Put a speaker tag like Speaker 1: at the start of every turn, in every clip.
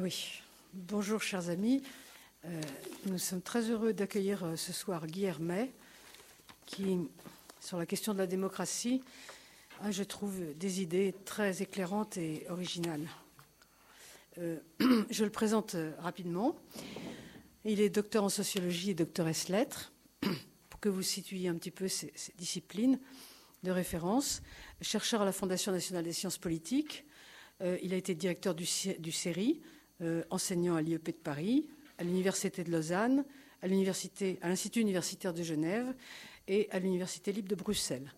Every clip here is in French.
Speaker 1: Oui. Bonjour, chers amis. Euh, nous sommes très heureux d'accueillir euh, ce soir Guy Hermet, qui, sur la question de la démocratie, a, je trouve, des idées très éclairantes et originales. Euh, je le présente rapidement. Il est docteur en sociologie et docteur S lettres. Pour que vous situiez un petit peu ces, disciplines de référence, chercheur à la Fondation nationale des sciences politiques, il a été directeur du, du CERI, enseignant à l'IEP de Paris, à l'Université de Lausanne, à l'Institut universitaire de Genève et à l'Université libre de Bruxelles.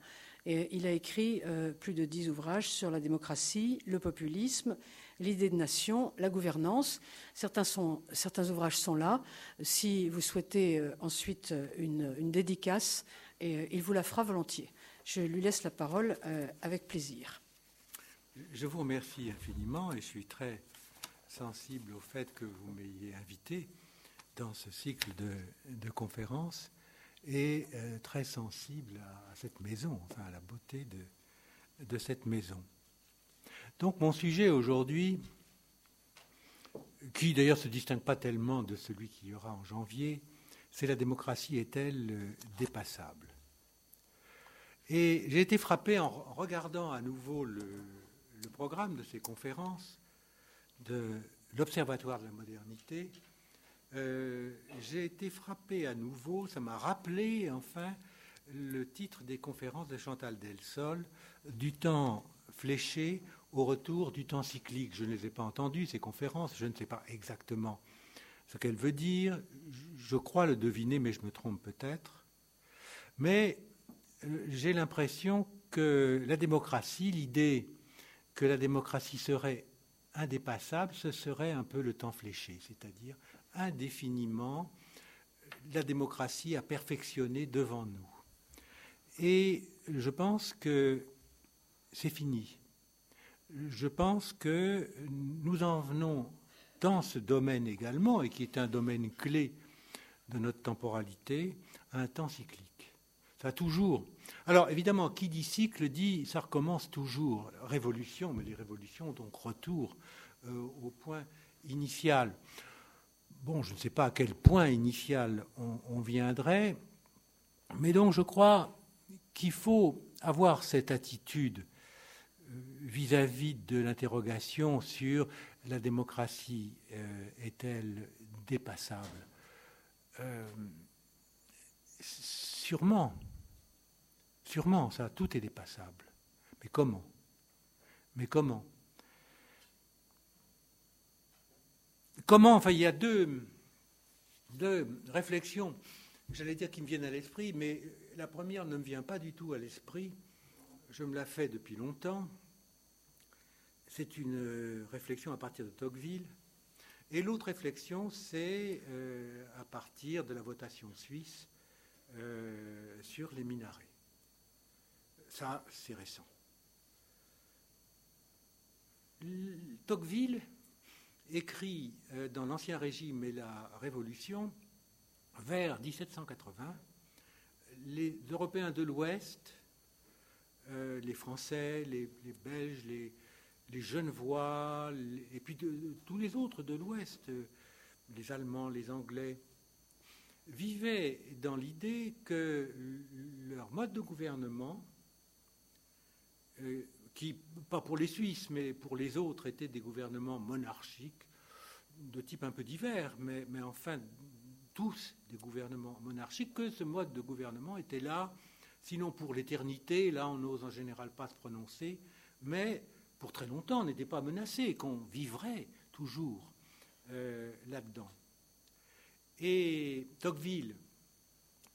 Speaker 1: Il a écrit euh, plus de dix ouvrages sur la démocratie, le populisme, l'idée de nation, la gouvernance. Certains, certains ouvrages sont là. Si vous souhaitez euh, ensuite euh, une, dédicace, et, il vous la fera volontiers. Je lui laisse la parole avec plaisir.
Speaker 2: Je vous remercie infiniment et je suis très sensible au fait que vous m'ayez invité dans ce cycle de, conférences et euh, très sensible à, cette maison, enfin à la beauté de, de cette maison. Donc mon sujet aujourd'hui, qui d'ailleurs ne se distingue pas tellement de celui qu'il y aura en janvier, c'est la démocratie est-elle euh, dépassable? Et j'ai été frappé en regardant à nouveau le, le programme de ces conférences de l'Observatoire de la modernité, euh, j'ai été frappé à nouveau, ça m'a rappelé enfin le titre des conférences de Chantal Delsol, du temps fléché au retour du temps cyclique. Je ne les ai pas entendues, ces conférences, je ne sais pas exactement ce qu'elle veut dire, je crois le deviner, mais je me trompe peut-être. Mais euh, j'ai l'impression que la démocratie, l'idée que la démocratie serait indépassable, ce serait un peu le temps fléché, c'est-à-dire indéfiniment la démocratie à perfectionner devant nous. Et je pense que c'est fini. Je pense que nous en venons dans ce domaine également, et qui est un domaine clé de notre temporalité, à un temps cyclique. Toujours. Alors évidemment, qui dit cycle dit ça recommence toujours. Révolution, mais les révolutions, donc retour euh, au point initial. Bon, je ne sais pas à quel point initial on, viendrait, mais donc je crois qu'il faut avoir cette attitude euh, vis-à-vis de l'interrogation sur la démocratie euh, est-elle dépassable? Sûrement, sûrement, ça, tout est dépassable. Mais comment? Mais comment? Comment? Enfin, il y a deux, deux réflexions, j'allais dire, qui me viennent à l'esprit, mais la première ne me vient pas du tout à l'esprit. Je me la fais depuis longtemps. C'est une réflexion à partir de Tocqueville. Et l'autre réflexion, c'est euh, à partir de la votation suisse euh, sur les minarets. Ça, c'est récent. Tocqueville écrit euh, dans l'Ancien Régime et la Révolution, vers 1780, les Européens de l'Ouest, euh, les Français, les, Belges, les, Genevois, et puis tous les autres de l'Ouest, les Allemands, les Anglais, vivaient dans l'idée que leur mode de gouvernement, euh, qui, pas pour les Suisses, mais pour les autres, étaient des gouvernements monarchiques, de type un peu divers, mais, enfin tous des gouvernements monarchiques, que ce mode de gouvernement était là, sinon pour l'éternité, là on n'ose en général pas se prononcer, mais pour très longtemps on n'était pas menacé, qu'on vivrait toujours euh, là-dedans. Et Tocqueville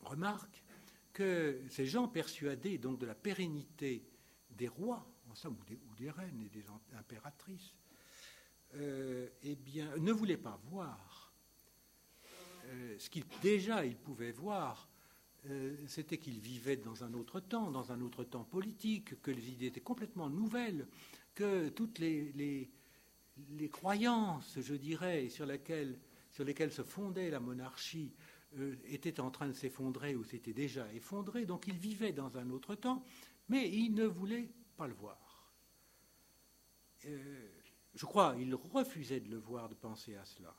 Speaker 2: remarque que ces gens persuadés donc de la pérennité des rois ou des, ou des reines et des impératrices, euh, eh bien, ne voulaient pas voir euh, ce qu'ils déjà pouvaient voir, euh, c'était qu'ils vivaient dans un autre temps, dans un autre temps politique, que les idées étaient complètement nouvelles, que toutes les, les, croyances, je dirais, sur sur lesquelles se fondait la monarchie étaient en train de s'effondrer ou s'étaient déjà effondrées. Donc ils vivaient dans un autre temps, mais ils ne voulaient pas le voir. Euh, je crois, il refusait de le voir, de penser à cela.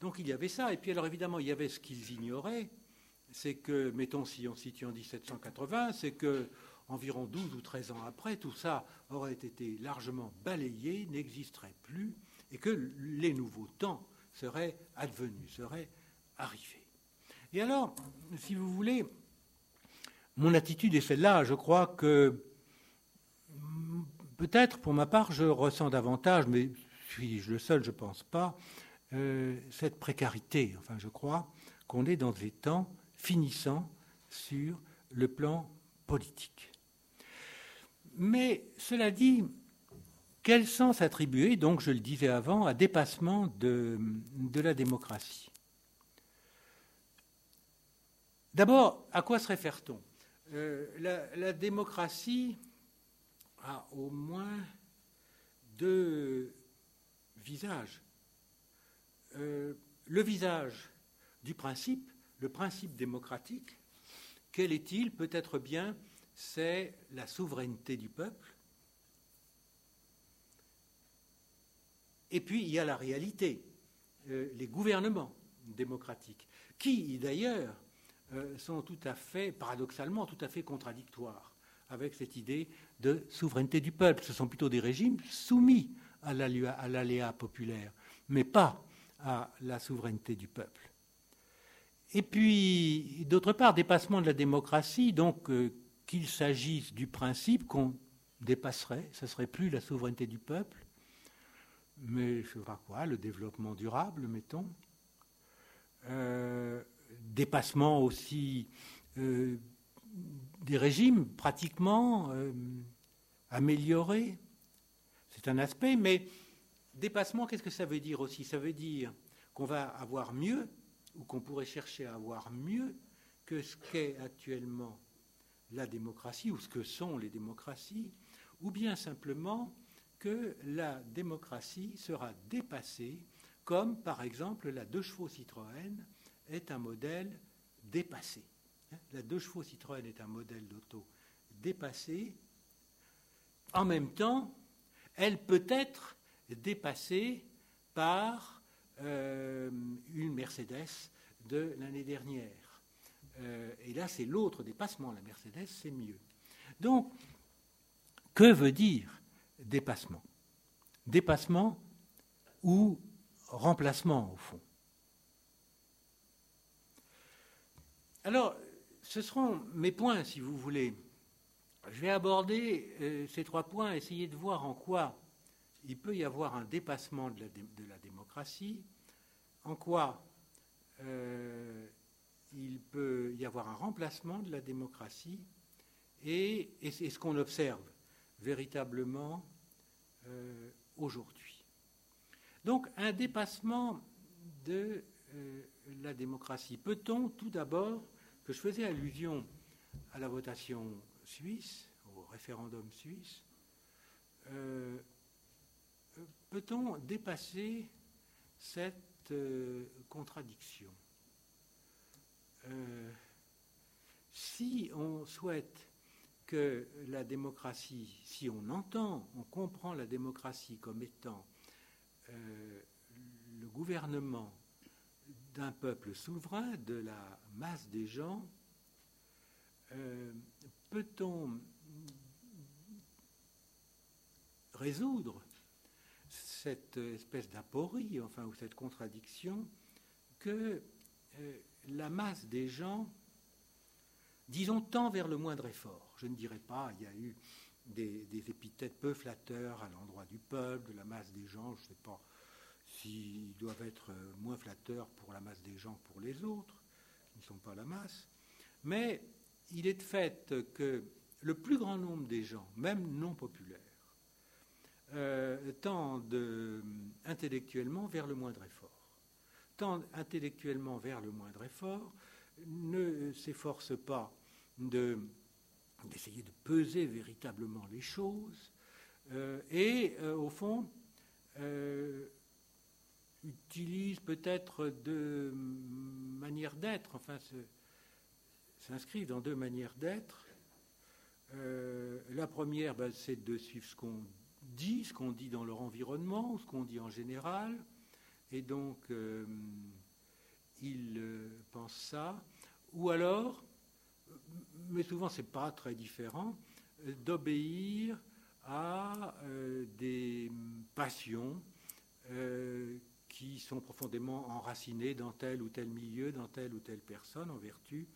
Speaker 2: Donc il y avait ça. Et puis alors évidemment, il y avait ce qu'ils ignoraient, c'est que, mettons, si on situe en 1780, c'est que environ 12 ou 13 ans après, tout ça aurait été largement balayé, n'existerait plus, et que les nouveaux temps seraient advenus, seraient arrivés. Et alors, si vous voulez, mon attitude est celle-là. Je crois que peut-être, pour ma part, je ressens davantage, mais suis-je le seul, je ne pense pas, euh, cette précarité. Enfin, je crois qu'on est dans des temps finissants sur le plan politique. Mais cela dit, quel sens attribuer, donc je le disais avant, à dépassement de, la démocratie? D'abord, à quoi se réfère-t-on? Euh, la, démocratie a au moins deux visages. Euh, le visage du principe, le principe démocratique, quel est-il? Peut-être bien, c'est la souveraineté du peuple. Et puis, il y a la réalité, euh, les gouvernements démocratiques, qui, d'ailleurs, euh, sont tout à fait, paradoxalement, tout à fait contradictoires avec cette idée de souveraineté du peuple. Ce sont plutôt des régimes soumis à l'aléa populaire, mais pas à la souveraineté du peuple. Et puis, d'autre part, dépassement de la démocratie, donc euh, qu'il s'agisse du principe qu'on dépasserait, ce ne serait plus la souveraineté du peuple, mais je sais pas quoi, le développement durable, mettons, euh, dépassement aussi euh, des régimes pratiquement euh, améliorés. C'est un aspect, mais dépassement, qu'est-ce que ça veut dire aussi? Ça veut dire qu'on va avoir mieux, ou qu'on pourrait chercher à avoir mieux que ce qu'est actuellement la démocratie, ou ce que sont les démocraties, ou bien simplement que la démocratie sera dépassée, comme par exemple la deux chevaux Citroën est un modèle dépassé. La deux chevaux Citroën est un modèle d'auto dépassé. En même temps, elle peut être dépassée par euh, une Mercedes de l'année dernière. Euh, et là, c'est l'autre dépassement. La Mercedes, c'est mieux. Donc, que veut dire dépassement? Dépassement ou remplacement, au fond? Alors, ce seront mes points, si vous voulez. Je vais aborder euh, ces trois points, essayer de voir en quoi il peut y avoir un dépassement de la, démocratie, en quoi euh, il peut y avoir un remplacement de la démocratie, et, c'est ce qu'on observe véritablement euh, aujourd'hui. Donc un dépassement de la démocratie. Peut-on tout d'abord que je faisais allusion à la votation suisse, au référendum suisse, euh, peut-on dépasser cette euh, contradiction? Euh, Si on souhaite que la démocratie, si on entend, on comprend la démocratie comme étant le gouvernement d'un peuple souverain, de la masse des gens, euh, peut-on résoudre cette espèce d'aporie, enfin, ou cette contradiction, que euh, la masse des gens, disons, tend vers le moindre effort? Je ne dirais pas, il y a eu des, des épithètes peu flatteurs à l'endroit du peuple, de la masse des gens, je ne sais pas s'ils doivent être euh, moins flatteurs pour la masse des gens que pour les autres, qui ne sont pas la masse. Mais il est de fait que le plus grand nombre des gens, même non populaires, euh, tendent euh, intellectuellement vers le moindre effort. Tendent intellectuellement vers le moindre effort, ne s'efforcent pas d'essayer de peser véritablement les choses, et au fond, utilise peut-être deux manières d'être, enfin s'inscrivent dans deux manières d'être. Euh, la première, ben, c'est de suivre ce qu'on dit ce qu'on dit dans leur environnement, ou ce qu'on dit en général, et donc euh, ils euh, pensent ça, ou alors, mais souvent c'est pas très différent, d'obéir à des passions qui sont profondément enracinées dans tel ou tel milieu, dans telle ou telle personne, en vertu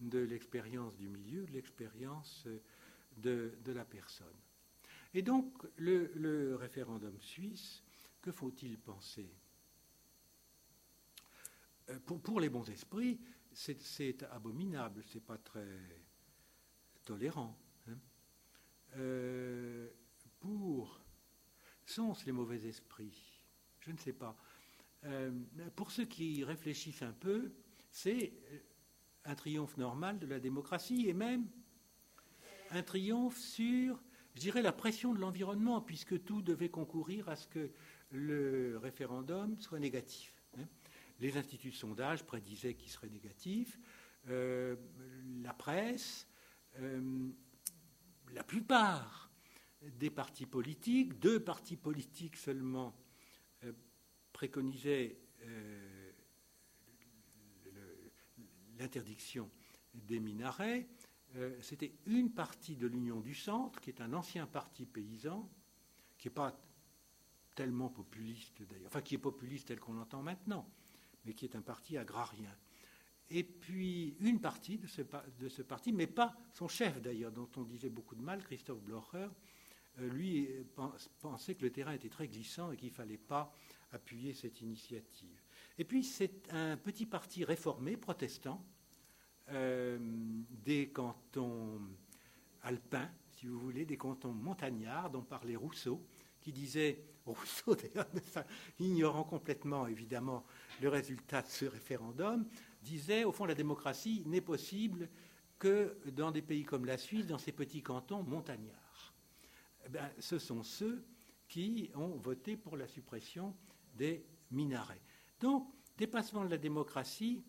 Speaker 2: de l'expérience du milieu, de l'expérience de, la personne. Et donc, le, référendum suisse, que faut-il penser? Euh, pour, les bons esprits, c'est abominable, c'est pas très tolérant. Hein. Euh, pour sont-ce les mauvais esprits? Je ne sais pas. Euh, pour ceux qui réfléchissent un peu, c'est un triomphe normal de la démocratie et même un triomphe sur, je dirais, la pression de l'environnement, puisque tout devait concourir à ce que le référendum soit négatif. Hein. Les instituts de sondage prédisaient qu'il serait négatif, euh, la presse, euh, la plupart des partis politiques, deux partis politiques seulement euh, préconisaient l'interdiction des minarets. Euh, c'était une partie de l'Union du Centre, qui est un ancien parti paysan, qui n'est pas tellement populiste d'ailleurs, enfin qui est populiste tel qu'on l'entend maintenant, mais qui est un parti agrarien. Et puis une partie de ce, de ce parti, mais pas son chef d'ailleurs, dont on disait beaucoup de mal, Christophe Blocher, euh, lui pensait que le terrain était très glissant et qu'il ne fallait pas appuyer cette initiative. Et puis c'est un petit parti réformé, protestant, euh, des cantons alpins, si vous voulez, des cantons montagnards dont parlait Rousseau, qui disait, Rousseau d'ailleurs, ignorant complètement évidemment le résultat de ce référendum, disait, au fond, la démocratie n'est possible que dans des pays comme la Suisse, dans ces petits cantons montagnards. Eh ce sont ceux qui ont voté pour la suppression des minarets. Donc, dépassement de la démocratie,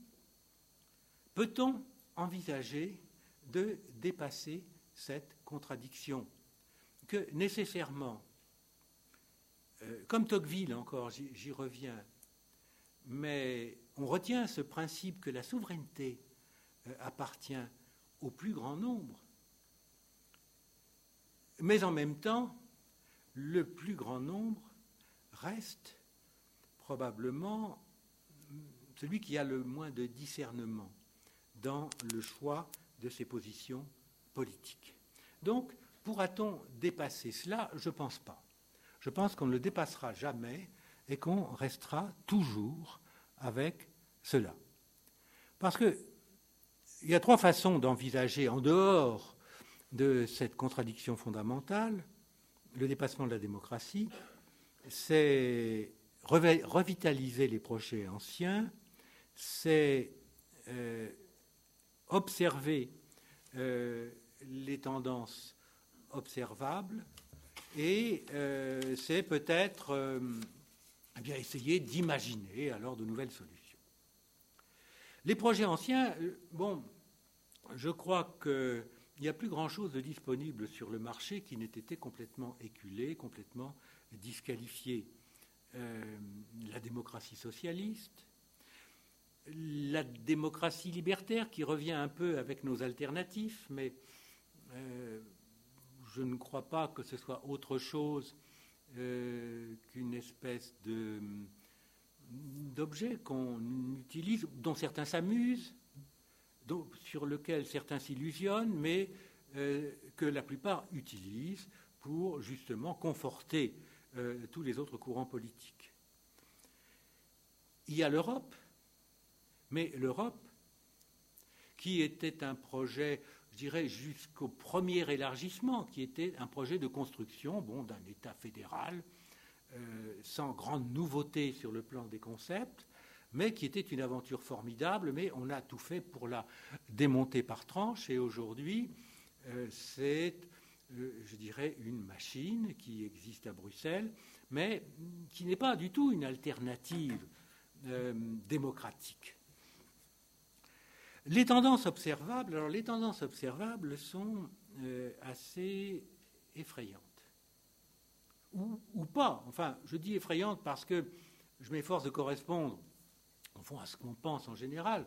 Speaker 2: Peut-on envisager de dépasser cette contradiction que nécessairement, euh, comme Tocqueville encore, j'y reviens, mais on retient ce principe que la souveraineté euh, appartient au plus grand nombre, mais en même temps, le plus grand nombre reste probablement celui qui a le moins de discernement dans le choix de ses positions politiques. Donc, pourra-t-on dépasser cela? Je ne pense pas. Je pense qu'on ne le dépassera jamais et qu'on restera toujours avec cela. Parce qu'il y a trois façons d'envisager, en dehors de cette contradiction fondamentale, le dépassement de la démocratie. C'est revitaliser les projets anciens, c'est euh, observer euh, les tendances observables et euh, c'est peut-être eh essayer d'imaginer alors de nouvelles solutions. Les projets anciens, bon, je crois qu'il n'y a plus grand-chose de disponible sur le marché qui n'ait été complètement éculé, complètement disqualifié. La démocratie socialiste, la démocratie libertaire qui revient un peu avec nos alternatifs, mais euh, je ne crois pas que ce soit autre chose euh, qu'une espèce d'objet qu'on utilise, dont certains s'amusent, sur lequel certains s'illusionnent, mais euh, que la plupart utilisent pour justement conforter tous les autres courants politiques. Il y a l'Europe, mais l'Europe, qui était un projet, je dirais, jusqu'au premier élargissement, qui était un projet de construction bon, d'un État fédéral, euh, sans grande nouveauté sur le plan des concepts, mais qui était une aventure formidable, mais on a tout fait pour la démonter par tranches, et aujourd'hui, euh, c'est, euh, je dirais, une machine qui existe à Bruxelles, mais qui n'est pas du tout une alternative démocratique. Les tendances observables, sont euh, assez effrayantes ou, pas. Enfin, je dis effrayante parce que je m'efforce de correspondre, à ce qu'on pense en général,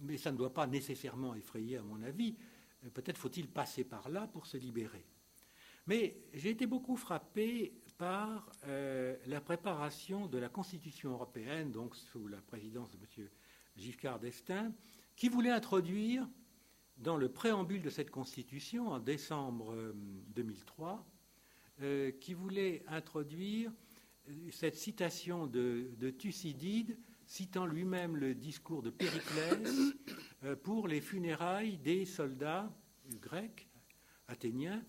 Speaker 2: mais ça ne doit pas nécessairement effrayer, à mon avis. Peut-être faut-il passer par là pour se libérer. Mais j'ai été beaucoup frappé par euh, la préparation de la Constitution européenne, donc sous la présidence de M. Giscard d'Estaing, qui voulait introduire dans le préambule de cette Constitution, en décembre 2003, euh, euh, qui voulait introduire cette citation de, Thucydide, citant lui-même le discours de Périclès pour les funérailles des soldats grecs, athéniens,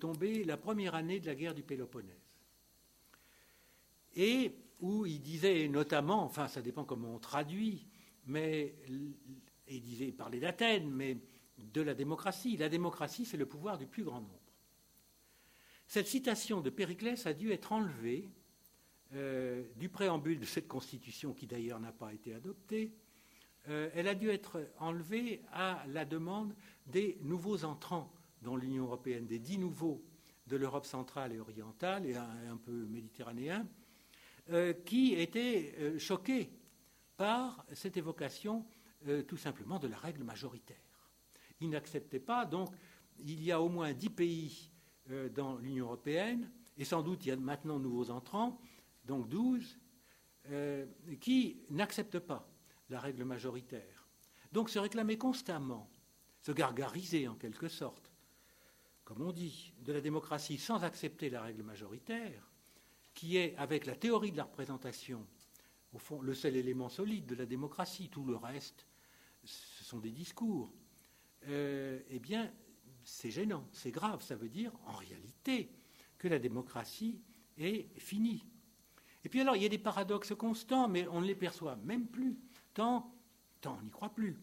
Speaker 2: tombés la première année de la guerre du Péloponnèse et où il disait notamment, enfin ça dépend comment on traduit, mais il disait, il parlait d'Athènes, mais de la démocratie. La démocratie, c'est le pouvoir du plus grand nombre. Cette citation de Périclès a dû être enlevée euh, du préambule de cette constitution, qui d'ailleurs n'a pas été adoptée. Euh, elle a dû être enlevée à la demande des nouveaux entrants dans l'Union européenne, des dix nouveaux de l'Europe centrale et orientale et un peu méditerranéen, euh, qui étaient choqués par cette évocation tout simplement de la règle majoritaire. Ils n'acceptaient pas, donc il y a au moins dix pays dans l'Union européenne, et sans doute il y a maintenant de nouveaux entrants, donc douze, qui n'acceptent pas la règle majoritaire. Donc se réclamer constamment, se gargariser en quelque sorte, comme on dit, de la démocratie sans accepter la règle majoritaire, qui est, avec la théorie de la représentation, au fond, le seul élément solide de la démocratie. Tout le reste, ce sont des discours. Euh, eh bien, c'est gênant, c'est grave. Ça veut dire, en réalité, que la démocratie est finie. Et puis alors, il y a des paradoxes constants, mais on ne les perçoit même plus, tant, tant on n'y croit plus.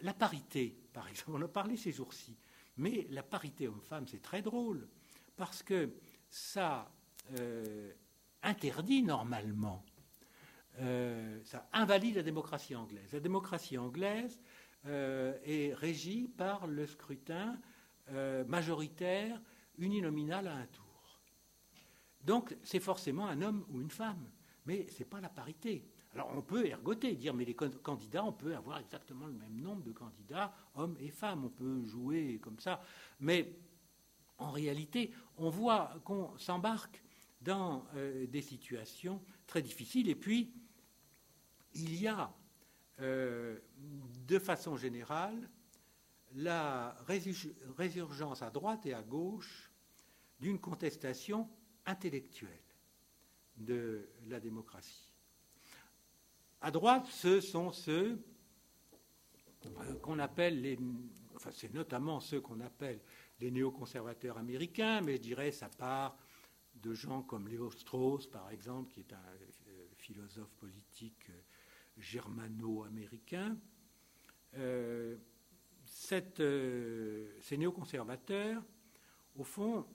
Speaker 2: La parité, par exemple, on en a parlé ces jours-ci, mais la parité homme-femme, c'est très drôle, parce que ça euh, interdit normalement, euh, ça invalide la démocratie anglaise. La démocratie anglaise euh, est régie par le scrutin majoritaire uninominal à un tour. Donc c'est forcément un homme ou une femme, mais ce n'est pas la parité. Alors on peut ergoter, dire mais les candidats, on peut avoir exactement le même nombre de candidats, hommes et femmes, on peut jouer comme ça, mais en réalité, on voit qu'on s'embarque dans euh, des situations très difficiles. Et puis, il y a, euh, de façon générale, la résurgence à droite et à gauche d'une contestation intellectuelle de la démocratie. À droite, ce sont ceux euh, qu'on appelle les, enfin c'est notamment ceux qu'on appelle les néoconservateurs américains, mais je dirais ça part de gens comme Léo Strauss, par exemple, qui est un euh, philosophe politique euh, germano-américain. Ces néoconservateurs, au fond,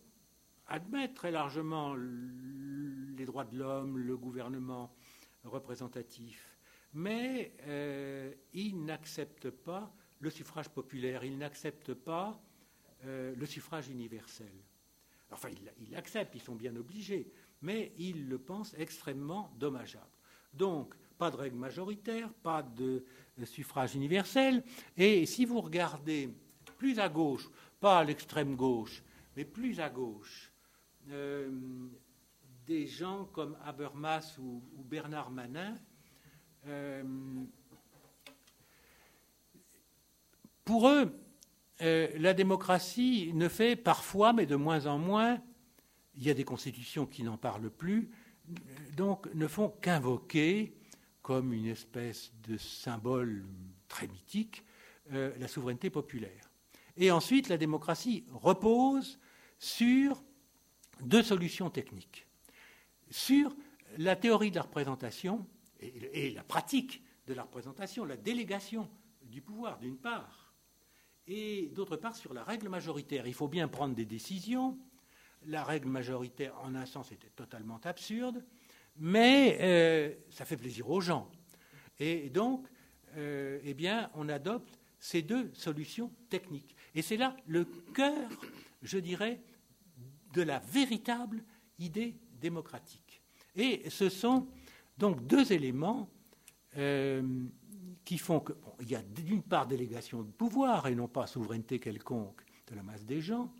Speaker 2: admettent très largement les droits de l'homme, le gouvernement représentatif, mais ils n'acceptent pas le suffrage populaire, ils n'acceptent pas le suffrage universel. Enfin, ils l'acceptent, ils sont bien obligés, mais ils le pensent extrêmement dommageable. Donc, pas de règle majoritaire, pas de suffrage universel. Et si vous regardez plus à gauche, pas à l'extrême gauche, mais plus à gauche, euh, des gens comme Habermas ou, Bernard Manin, euh, pour eux, euh, la démocratie ne fait parfois, mais de moins en moins, il y a des constitutions qui n'en parlent plus, donc ne font qu'invoquer, comme une espèce de symbole très mythique, la souveraineté populaire. Et ensuite, la démocratie repose sur deux solutions techniques. Sur la théorie de la représentation et la pratique de la représentation, la délégation du pouvoir, d'une part, et d'autre part sur la règle majoritaire. Il faut bien prendre des décisions. La règle majoritaire, en un sens, était totalement absurde, mais euh, ça fait plaisir aux gens. Et donc, euh, eh on adopte ces deux solutions techniques. Et c'est là le cœur, je dirais, de la véritable idée démocratique. Et ce sont donc deux éléments euh, qui font qu'il y a d'une part délégation de pouvoir et non pas souveraineté quelconque de la masse des gens,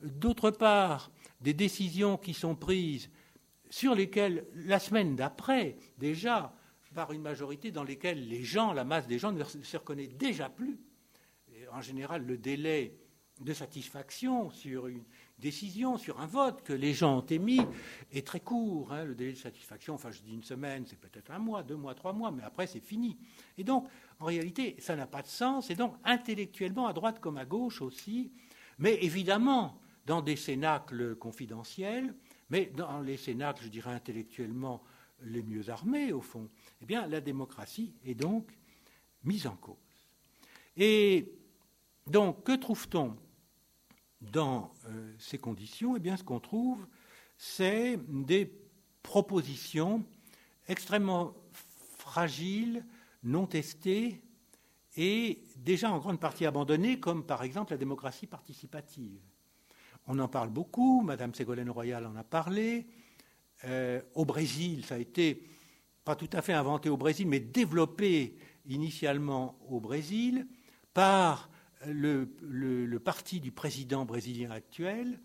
Speaker 2: d'autre part des décisions qui sont prises sur lesquelles la semaine d'après déjà par une majorité dans lesquelles les gens, la masse des gens ne se reconnaît déjà plus. en général, le délai de satisfaction sur une décision, sur un vote que les gens ont émis est très court. Hein. le délai de satisfaction, enfin je dis une semaine, c'est peut-être un mois, deux mois, trois mois, mais après c'est fini. Et donc, en réalité, ça n'a pas de sens. Et donc, intellectuellement, à droite comme à gauche aussi, mais évidemment, dans des cénacles confidentiels, mais dans les cénacles, je dirais intellectuellement, les mieux armés, au fond, eh bien, la démocratie est donc mise en cause. Et donc, que trouve-t-on? Dans euh, ces conditions Eh bien, ce qu'on trouve, c'est des propositions extrêmement fragiles, non testées et déjà en grande partie abandonnées, comme par exemple la démocratie participative. On en parle beaucoup, Madame Ségolène Royal en a parlé, euh, au Brésil, ça a été pas tout à fait inventé au Brésil, mais développé initialement au Brésil par le, parti du président brésilien actuel,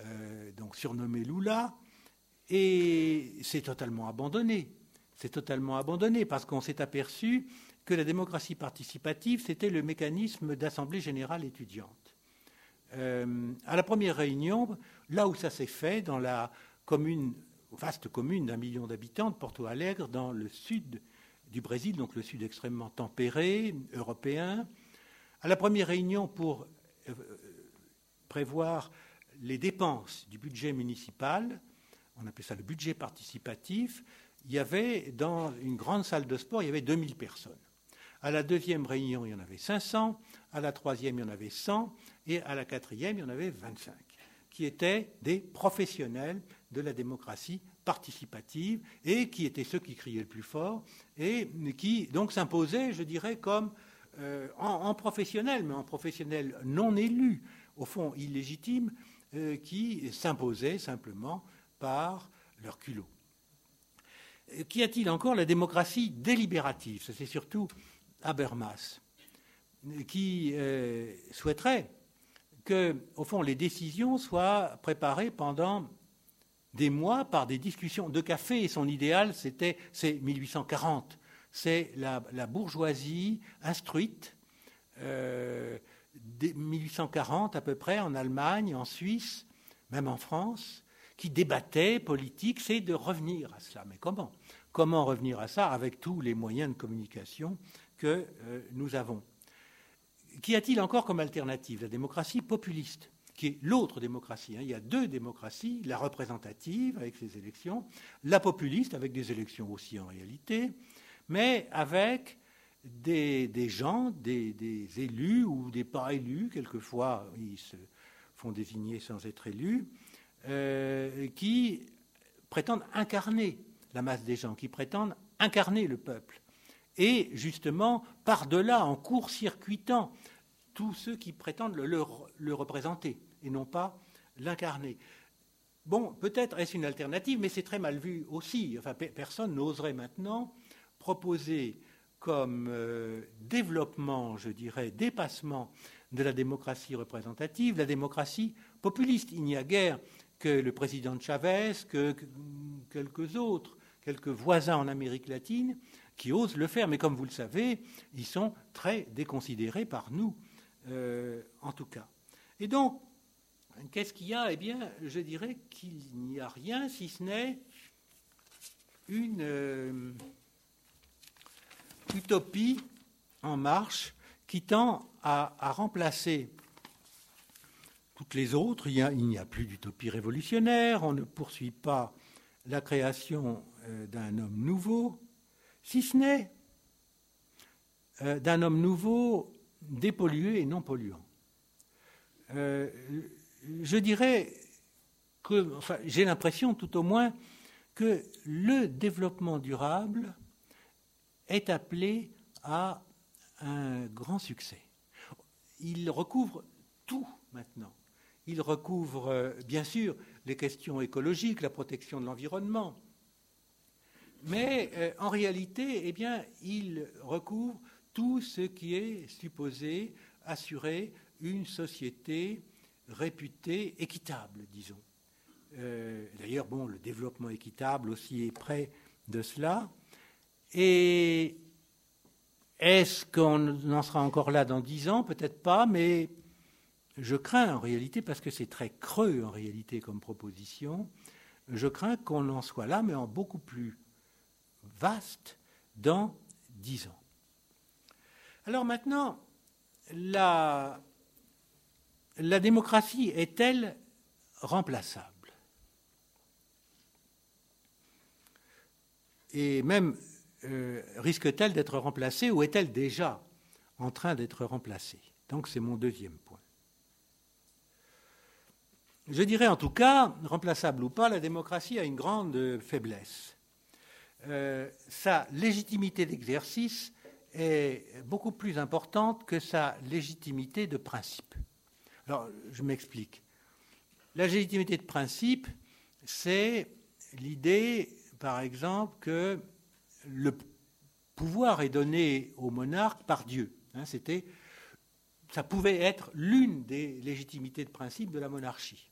Speaker 2: euh, donc surnommé Lula, et c'est totalement abandonné. C'est totalement abandonné parce qu'on s'est aperçu que la démocratie participative, c'était le mécanisme d'assemblée générale étudiante. Euh, à la première réunion, là où ça s'est fait, dans la commune vaste commune d'un million d'habitants de Porto Alegre, dans le sud du Brésil, donc le sud extrêmement tempéré, européen. À la première réunion pour euh, prévoir les dépenses du budget municipal, on appelait ça le budget participatif, il y avait dans une grande salle de sport, il y avait 2000 personnes. À la deuxième réunion, il y en avait 500, à la troisième, il y en avait 100, et à la quatrième, il y en avait 25, qui étaient des professionnels de la démocratie participative et qui étaient ceux qui criaient le plus fort et qui donc s'imposaient, je dirais, comme euh, en, professionnel, mais en professionnel non élu, au fond illégitime, euh, qui s'imposaient simplement par leur culot. Euh, qu'y a-t-il encore? La démocratie délibérative, c'est surtout Habermas, qui souhaiterait que, au fond, les décisions soient préparées pendant des mois par des discussions de café. Et son idéal, c'était, c'est 1840. C'est la, bourgeoisie instruite, euh, 1840 à peu près, en Allemagne, en Suisse, même en France, qui débattait politique, c'est de revenir à cela. Mais comment? Comment revenir à ça avec tous les moyens de communication que euh, nous avons? Qu'y a-t-il encore comme alternative? La démocratie populiste qui est l'autre démocratie. Hein. Il y a deux démocraties, la représentative avec ses élections, la populiste avec des élections aussi en réalité, mais avec des, gens, des, élus ou des pas élus, quelquefois ils se font désigner sans être élus, euh, qui prétendent incarner la masse des gens, qui prétendent incarner le peuple. Et justement, par-delà, en court-circuitant tous ceux qui prétendent le représenter et non pas l'incarner. Bon, peut-être est-ce une alternative, mais c'est très mal vu aussi. Enfin, personne n'oserait maintenant proposer comme euh, développement, je dirais, dépassement de la démocratie représentative, la démocratie populiste. Il n'y a guère que le président Chavez, que, quelques autres, quelques voisins en Amérique latine qui osent le faire. Mais comme vous le savez, ils sont très déconsidérés par nous, euh, en tout cas. Et donc, Qu'est-ce qu'il y a? Eh bien, je dirais qu'il n'y a rien si ce n'est une euh, utopie en marche qui tend à, remplacer toutes les autres. Il n'y a, plus d'utopie révolutionnaire, on ne poursuit pas la création euh, d'un homme nouveau, si ce n'est euh, d'un homme nouveau dépollué et non polluant je dirais que, j'ai l'impression tout au moins que le développement durable est appelé à un grand succès. Il recouvre tout maintenant. Il recouvre, bien sûr, les questions écologiques, la protection de l'environnement. Mais euh, en réalité, eh bien, il recouvre tout ce qui est supposé assurer une société réputée équitable, disons. Euh, d'ailleurs, bon, le développement équitable aussi est près de cela. Et est-ce qu'on en sera encore là dans dix ans? Peut-être pas, mais je crains en réalité, parce que c'est très creux en réalité comme proposition, je crains qu'on en soit là, mais en beaucoup plus vaste dans dix ans. Alors maintenant, la, la démocratie est-elle remplaçable? Et même euh, risque-t-elle d'être remplacée ou est-elle déjà en train d'être remplacée? Donc c'est mon deuxième point. Je dirais en tout cas, remplaçable ou pas, la démocratie a une grande faiblesse. Euh, sa légitimité d'exercice est beaucoup plus importante que sa légitimité de principe. Alors, je m'explique. La légitimité de principe, c'est l'idée, par exemple, que le pouvoir est donné au monarque par Dieu. Hein, c'était, ça pouvait être l'une des légitimités de principe de la monarchie.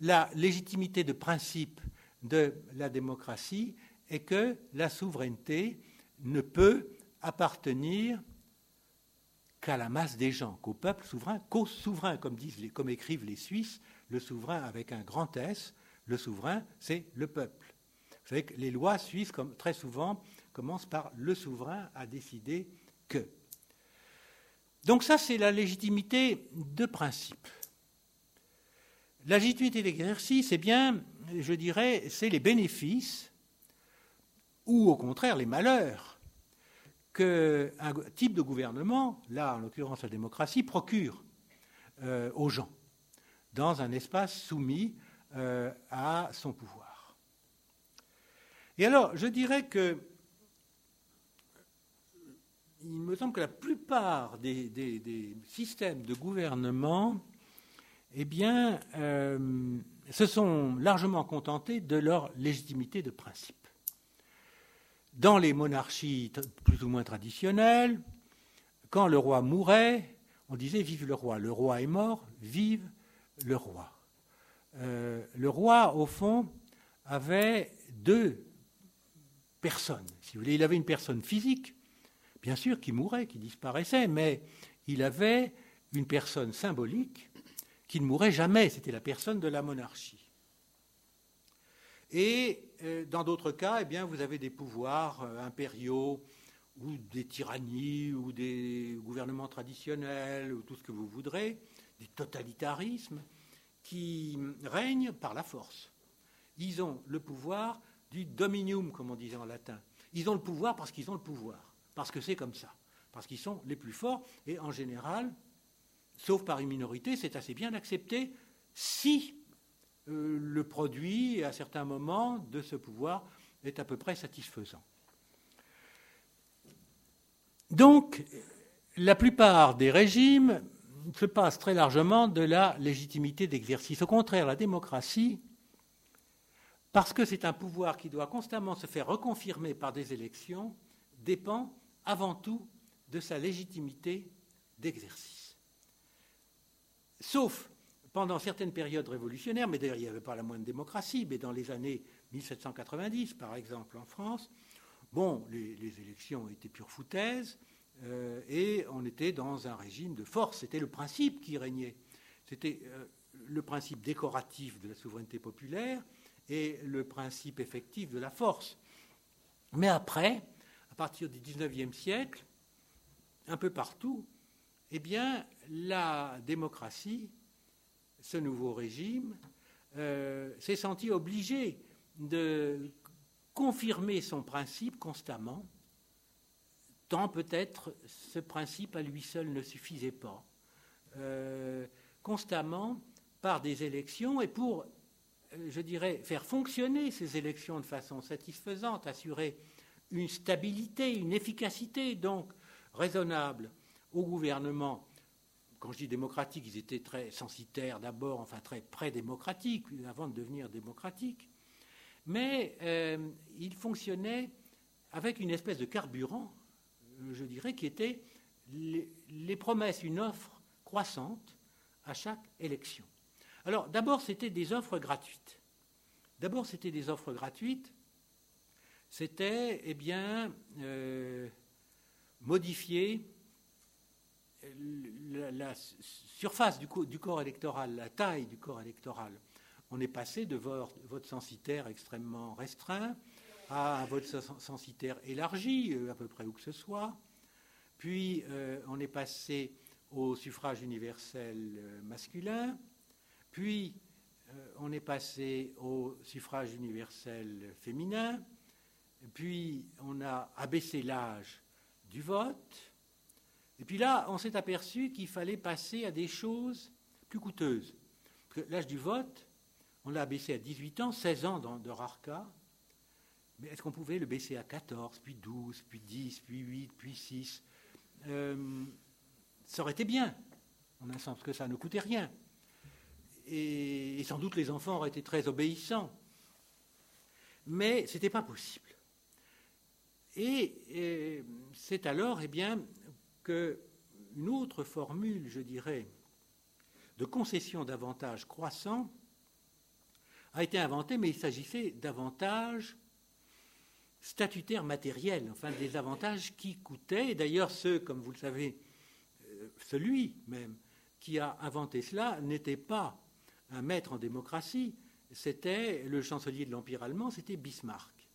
Speaker 2: La légitimité de principe de la démocratie est que la souveraineté ne peut appartenir qu'à la masse des gens, qu'au peuple souverain, qu'au souverain, comme, disent comme écrivent les Suisses, le souverain avec un grand S, le souverain, c'est le peuple. Vous savez que les lois suisses, très souvent, commencent par le souverain a décidé que. Donc ça, c'est la légitimité de principe. La légitimité d'exercice, eh bien, je dirais, c'est les bénéfices ou au contraire les malheurs qu'un type de gouvernement, là en l'occurrence la démocratie, procure euh, aux gens dans un espace soumis euh, à son pouvoir. Et alors, je dirais que il me semble que la plupart des, systèmes de gouvernement, eh euh, se sont largement contentés de leur légitimité de principe dans les monarchies plus ou moins traditionnelles, quand le roi mourait, on disait Vive le roi. Le roi est mort, vive le roi. Euh, le roi, au fond, avait deux personnes. Si vous voulez, il avait une personne physique, bien sûr, qui mourait, qui disparaissait, mais il avait une personne symbolique qui ne mourait jamais. C'était la personne de la monarchie. Et euh, dans d'autres cas, eh vous avez des pouvoirs euh, impériaux ou des tyrannies ou des gouvernements traditionnels ou tout ce que vous voudrez, des totalitarismes qui règnent par la force. Ils ont le pouvoir du dominium, comme on disait en latin. Ils ont le pouvoir parce qu'ils ont le pouvoir, parce que c'est comme ça, parce qu'ils sont les plus forts et en général, sauf par une minorité, c'est assez bien accepté si euh, le produit, à certains moments, de ce pouvoir est à peu près satisfaisant. Donc, la plupart des régimes se passent très largement de la légitimité d'exercice. Au contraire, la démocratie, parce que c'est un pouvoir qui doit constamment se faire reconfirmer par des élections, dépend avant tout de sa légitimité d'exercice. Sauf pendant certaines périodes révolutionnaires, mais d'ailleurs il n'y avait pas la moindre démocratie, mais dans les années 1790, par exemple en France, bon, les, élections étaient pure foutaise, euh, et on était dans un régime de force. C'était le principe qui régnait. C'était euh, le principe décoratif de la souveraineté populaire et le principe effectif de la force. Mais après, à partir du XIXe siècle, un peu partout, eh bien, la démocratie ce nouveau régime euh, s'est senti obligé de confirmer son principe constamment, tant peut-être ce principe à lui seul ne suffisait pas, euh, constamment par des élections et pour, euh, je dirais, faire fonctionner ces élections de façon satisfaisante, assurer une stabilité, une efficacité donc raisonnable au gouvernement quand je dis démocratique, ils étaient très censitaires d'abord, enfin très pré-démocratiques, avant de devenir démocratiques. Mais euh, ils fonctionnaient avec une espèce de carburant, je dirais, qui était les promesses, une offre croissante à chaque élection. Alors d'abord, c'était des offres gratuites. D'abord, c'était des offres gratuites. C'était, eh bien, euh, modifier la, surface du, corps électoral, la taille du corps électoral. On est passé de vote censitaire extrêmement restreint à un vote censitaire élargi, euh, à peu près où que ce soit. Puis euh, on est passé au suffrage universel masculin. Puis on est passé au suffrage universel féminin. Puis on a abaissé l'âge du vote. Et puis là, on s'est aperçu qu'il fallait passer à des choses plus coûteuses. L'âge du vote, on l'a abaissé à 18 ans, 16 ans dans de rares cas. Mais est-ce qu'on pouvait le baisser à 14, puis 12, puis 10, puis 8, puis 6 euh, Ça aurait été bien, en un sens que ça ne coûtait rien. Et, sans doute les enfants auraient été très obéissants. Mais ce n'était pas possible. Et, c'est alors, eh bien, qu'une autre formule, je dirais, de concession d'avantages croissants a été inventée, mais il s'agissait d'avantages statutaires matériels, enfin des avantages qui coûtaient, d'ailleurs ceux, comme vous le savez, euh, celui même qui a inventé cela n'était pas un maître en démocratie, c'était le chancelier de l'Empire allemand, c'était Bismarck.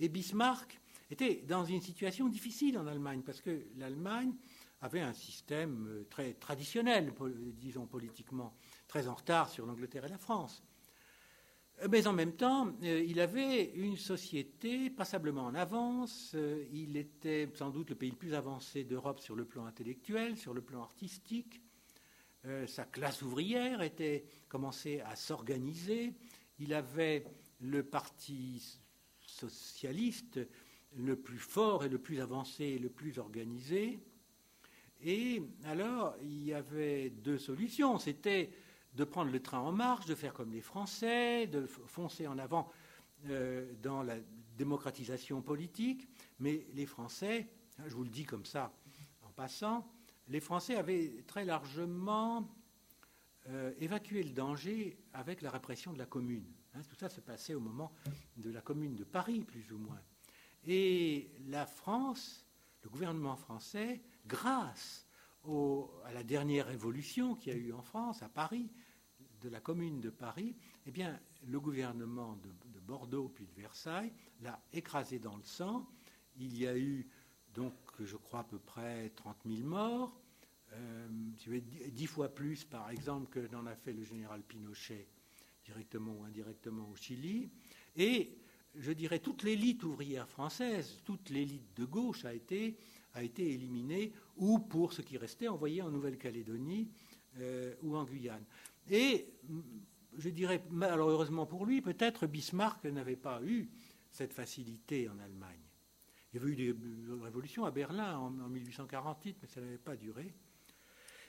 Speaker 2: Et Bismarck était dans une situation difficile en Allemagne, parce que l'Allemagne avait un système euh, très traditionnel, disons politiquement, très en retard sur l'Angleterre et la France. Euh, mais en même temps, euh, il avait une société passablement en avance. Il était sans doute le pays le plus avancé d'Europe sur le plan intellectuel, sur le plan artistique. Sa classe ouvrière était commencé à s'organiser. Il avait le parti socialiste le plus fort et le plus avancé et le plus organisé. Et alors, il y avait deux solutions. C'était de prendre le train en marche, de faire comme les Français, de foncer en avant euh, dans la démocratisation politique. Mais les Français, je vous le dis comme ça en passant, les Français avaient très largement euh, évacué le danger avec la répression de la commune. Hein, tout ça se passait au moment de la commune de Paris, plus ou moins. Et la France, le gouvernement français, grâce à la dernière révolution qu'il y a eu en France, à Paris, de la commune de Paris, eh bien, le gouvernement de, Bordeaux puis de Versailles l'a écrasé dans le sang. Il y a eu, donc, je crois, à peu près 30 000 morts, euh, dix fois plus, par exemple, que n'en a fait le général Pinochet, directement ou indirectement au Chili. Et je dirais, toute l'élite ouvrière française, toute l'élite de gauche a été, a été éliminée, ou pour ce qui restait, envoyée en Nouvelle-Calédonie euh, ou en Guyane. Et je dirais, malheureusement pour lui, peut-être Bismarck n'avait pas eu cette facilité en Allemagne. Il y avait eu des révolutions à Berlin en, 1848, mais ça n'avait pas duré.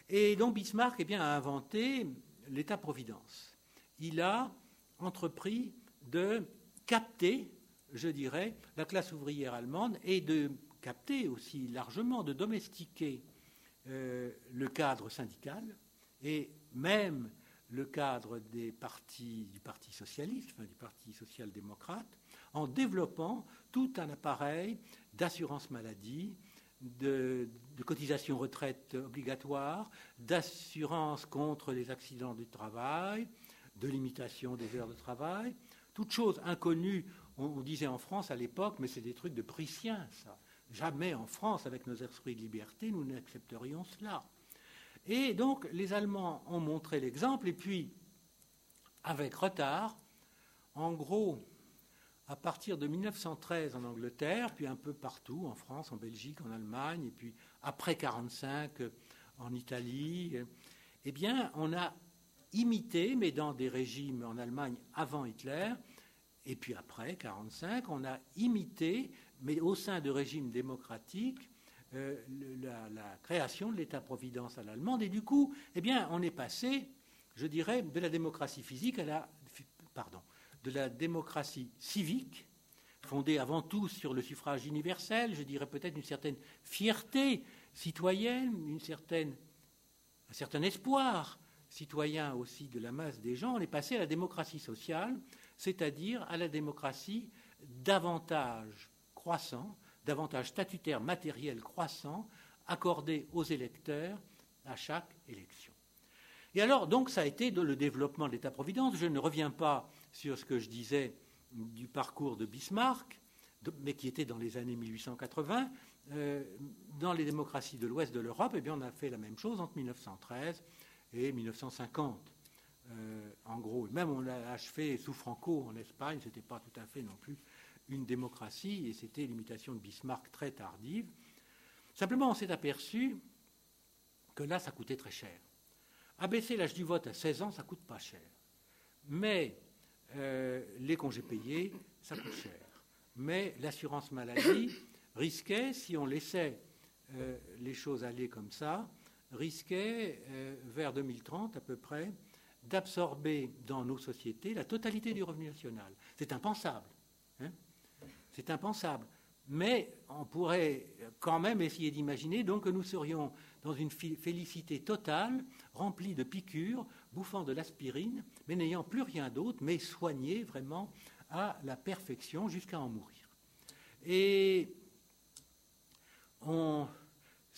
Speaker 2: Et donc Bismarck eh bien, a inventé l'État-providence. Il a entrepris de capter, je dirais, la classe ouvrière allemande et de capter aussi largement, de domestiquer euh, le cadre syndical et même le cadre des partis, du Parti socialiste, enfin, du Parti social-démocrate, en développant tout un appareil d'assurance maladie, de, de cotisation retraite obligatoire, d'assurance contre les accidents du travail, de limitation des heures de travail, toute chose inconnue, on, disait en France à l'époque, mais c'est des trucs de prussiens, ça. Jamais en France, avec nos esprits de liberté, nous n'accepterions cela. Et donc, les Allemands ont montré l'exemple, et puis, avec retard, en gros, à partir de 1913 en Angleterre, puis un peu partout, en France, en Belgique, en Allemagne, et puis après 1945 en Italie, eh bien, on a imité, mais dans des régimes en Allemagne avant Hitler, et puis après, 1945, on a imité, mais au sein de régimes démocratiques, la, création de l'État-providence à l'allemande. Et du coup, eh bien, on est passé, je dirais, de la démocratie physique à la, pardon, de la démocratie civique, fondée avant tout sur le suffrage universel, je dirais peut-être une certaine fierté citoyenne, une certaine, un certain espoir citoyen aussi de la masse des gens, on est passé à la démocratie sociale, c'est-à-dire à la démocratie davantage croissant, davantage statutaire matériel croissant, accordé aux électeurs à chaque élection. Et alors, donc, ça a été le développement de l'État-providence. Je ne reviens pas sur ce que je disais du parcours de Bismarck, mais qui était dans les années 1880. Euh, dans les démocraties de l'ouest de l'Europe, eh bien, on a fait la même chose entre 1913 et 1950. Euh, en gros, même on l'a achevé sous Franco en Espagne, ce n'était pas tout à fait non plus une démocratie, et c'était l'imitation de Bismarck très tardive. Simplement, on s'est aperçu que là, ça coûtait très cher. Abaisser l'âge du vote à 16 ans, ça coûte pas cher. Mais euh, les congés payés, ça coûte cher. Mais l'assurance maladie risquait, si on laissait euh, les choses aller comme ça, risquait, euh, vers 2030 à peu près, d'absorber dans nos sociétés la totalité du revenu national. C'est impensable. Hein. C'est impensable. Mais on pourrait quand même essayer d'imaginer que nous serions dans une félicité totale, remplie de piqûres, bouffant de l'aspirine, mais n'ayant plus rien d'autre, mais soignés vraiment à la perfection jusqu'à en mourir. Et on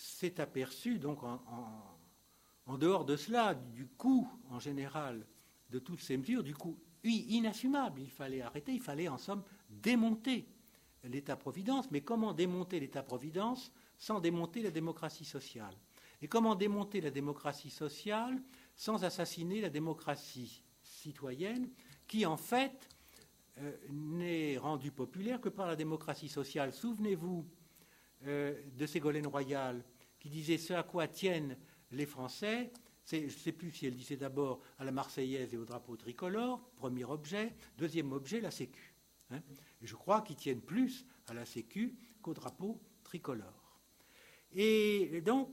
Speaker 2: s'est aperçu, donc en, dehors de cela, du coût en général de toutes ces mesures, du coup inassumable, il fallait arrêter, il fallait en somme démonter l'État-providence. Mais comment démonter l'État-providence sans démonter la démocratie sociale? Et comment démonter la démocratie sociale sans assassiner la démocratie citoyenne qui, en fait, euh, n'est rendue populaire que par la démocratie sociale? Souvenez-vous euh, de Ségolène Royal qui disait ce à quoi tiennent les Français. Je ne sais plus si elle disait d'abord à la Marseillaise et au drapeau tricolore, premier objet. Deuxième objet, la Sécu. Hein. je crois qu'ils tiennent plus à la Sécu qu'au drapeau tricolore. Et donc,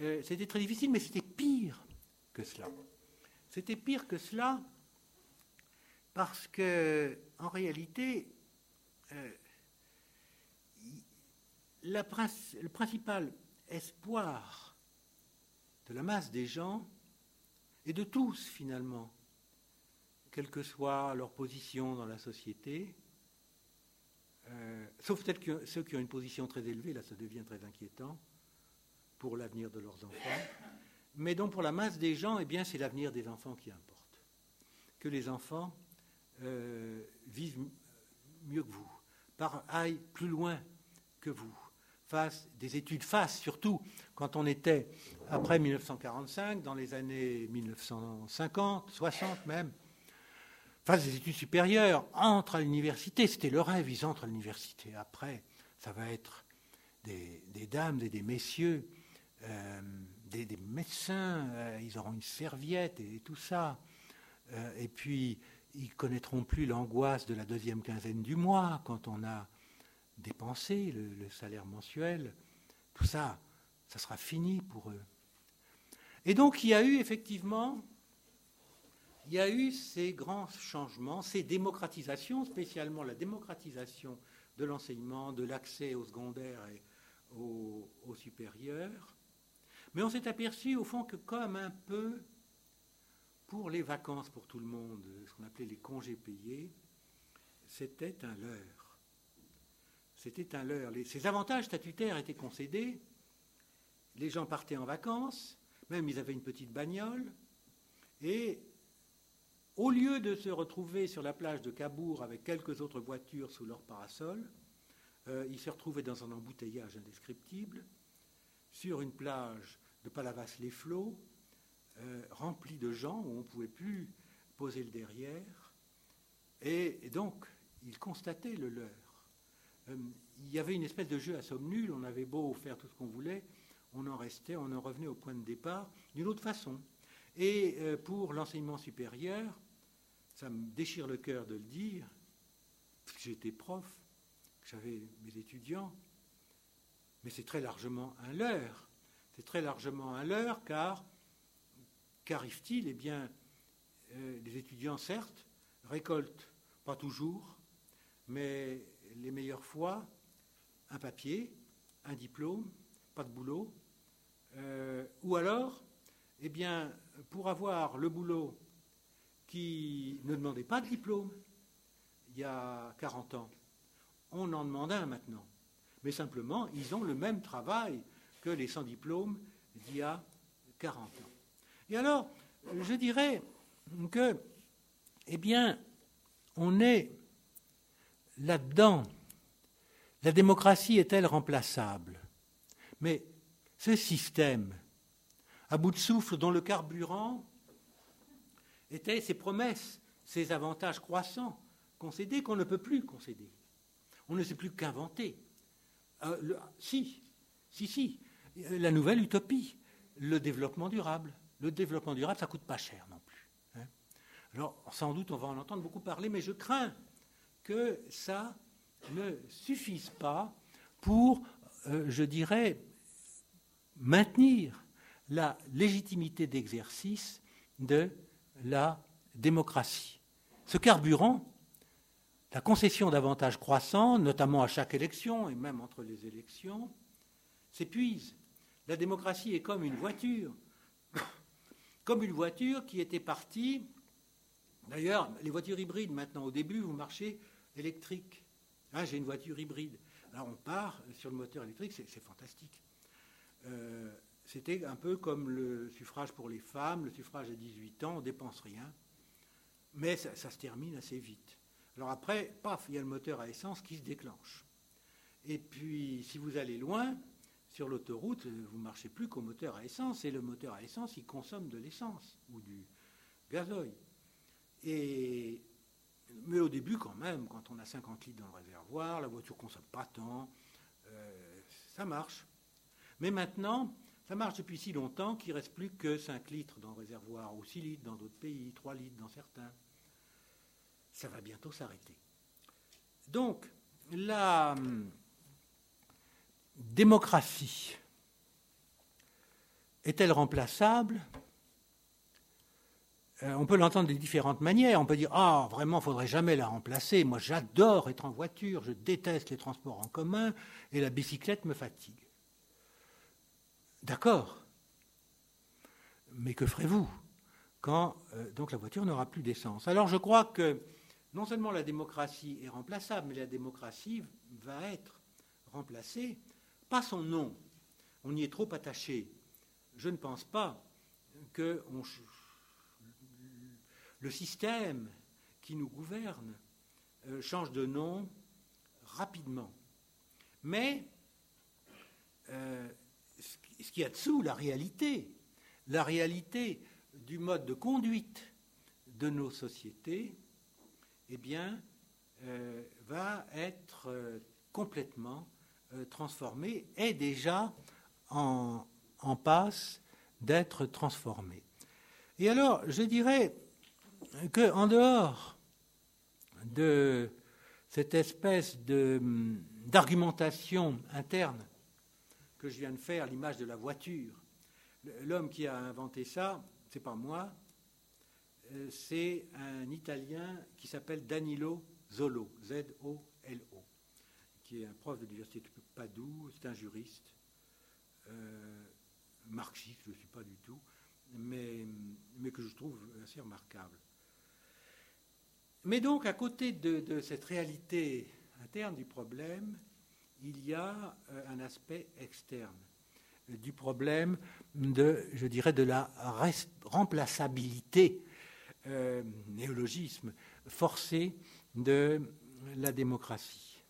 Speaker 2: euh, c'était très difficile, mais c'était pire que cela. C'était pire que cela parce que, en réalité, euh, le principal espoir de la masse des gens, et de tous finalement, quelle que soit leur position dans la société, euh, sauf ceux qui ont une position très élevée, là ça devient très inquiétant pour l'avenir de leurs enfants, mais donc pour la masse des gens, eh bien c'est l'avenir des enfants qui importe. Que les enfants euh, vivent mieux que vous, aillent plus loin que vous, fasse des études, fasse surtout quand on était après 1945, dans les années 1950, 60 même, fasse des études supérieures, entre à l'université, c'était le rêve, ils entrent à l'université. Après, ça va être des, dames et des messieurs, euh, des, médecins, euh, ils auront une serviette et, tout ça. Euh, et puis, ils connaîtront plus l'angoisse de la deuxième quinzaine du mois quand on a dépenser le, salaire mensuel, tout ça, ça sera fini pour eux. Et donc il y a eu effectivement, il y a eu ces grands changements, ces démocratisations, spécialement la démocratisation de l'enseignement, de l'accès au secondaire et au, au supérieur. Mais on s'est aperçu au fond que comme un peu pour les vacances pour tout le monde, ce qu'on appelait les congés payés, c'était un leurre. C'était un leurre. ces avantages statutaires étaient concédés. Les gens partaient en vacances, même ils avaient une petite bagnole. Et au lieu de se retrouver sur la plage de Cabourg avec quelques autres voitures sous leur parasol, euh, ils se retrouvaient dans un embouteillage indescriptible, sur une plage de Palavas-les-Flots, euh, remplie de gens où on ne pouvait plus poser le derrière. et donc, ils constataient le leur. Euh, il y avait une espèce de jeu à somme nulle, on avait beau faire tout ce qu'on voulait, on en restait, on en revenait au point de départ d'une autre façon. Et euh, pour l'enseignement supérieur, ça me déchire le cœur de le dire, j'étais prof, j'avais mes étudiants, Mais c'est très largement un leurre. C'est très largement un leurre car qu'arrive-t-il? Eh bien, euh, les étudiants, certes, récoltent, pas toujours, mais les meilleures fois, un papier, un diplôme, pas de boulot, euh, ou alors, eh bien, pour avoir le boulot qui ne demandait pas de diplôme il y a 40 ans, on en demande un maintenant. Mais simplement, ils ont le même travail que les sans diplôme d'il y a 40 ans. Et alors, je dirais que, eh bien, on est là-dedans. La démocratie est-elle remplaçable? Mais ce système, à bout de souffle, dont le carburant était ses promesses, ses avantages croissants, concédés qu'on ne peut plus concéder. On ne sait plus qu'inventer. Euh, si, si, si, la nouvelle utopie, le développement durable. Le développement durable, ça coûte pas cher non plus. Hein. Alors, sans doute, on va en entendre beaucoup parler, mais je crains que ça ne suffise pas pour, euh, je dirais, maintenir la légitimité d'exercice de la démocratie. Ce carburant, la concession d'avantages croissants, notamment à chaque élection et même entre les élections, s'épuise. La démocratie est comme une voiture, comme une voiture qui était partie. D'ailleurs, les voitures hybrides, maintenant, au début, vous marchez électrique. Ah, j'ai une voiture hybride. Alors on part sur le moteur électrique, c'est fantastique. Euh, c'était un peu comme le suffrage pour les femmes, le suffrage à 18 ans, on ne dépense rien. Mais ça, se termine assez vite. Alors après, paf, il y a le moteur à essence qui se déclenche. Et puis, si vous allez loin, sur l'autoroute, vous ne marchez plus qu'au moteur à essence. Et le moteur à essence, il consomme de l'essence ou du gazoil. Et, mais au début, quand même, quand on a 50 litres dans le réservoir, la voiture consomme pas tant, euh, ça marche. Mais maintenant, ça marche depuis si longtemps qu'il ne reste plus que 5 litres dans le réservoir, ou 6 litres dans d'autres pays, 3 litres dans certains. Ça va bientôt s'arrêter. Donc, la hum, démocratie est-elle remplaçable? Euh, On peut l'entendre de différentes manières. On peut dire Ah, vraiment, il ne faudrait jamais la remplacer. Moi, j'adore être en voiture, je déteste les transports en commun, et la bicyclette me fatigue. D'accord. Mais que ferez-vous quand euh, donc la voiture n'aura plus d'essence? Alors je crois que non seulement la démocratie est remplaçable, mais la démocratie va être remplacée par son nom. On y est trop attaché. Je ne pense pas que le système qui nous gouverne euh, change de nom rapidement. Mais euh, ce qu'il y a dessous, la réalité, la réalité du mode de conduite de nos sociétés, eh bien, euh, va être complètement transformée, est déjà en, en passe d'être transformée. Et alors, je dirais qu'en dehors de cette espèce d'argumentation interne que je viens de faire, l'image de la voiture. L'homme qui a inventé ça, c'est pas moi, euh, c'est un Italien qui s'appelle Danilo Zolo, Z-O-L-O, qui est un prof de l'université de Padoue, c'est un juriste, euh, marxiste, je ne suis pas du tout, mais, mais que je trouve assez remarquable. Mais donc, à côté de, cette réalité interne du problème, il y a euh, un aspect externe du problème de, je dirais, de la remplaçabilité, euh, néologisme, forcée de la démocratie.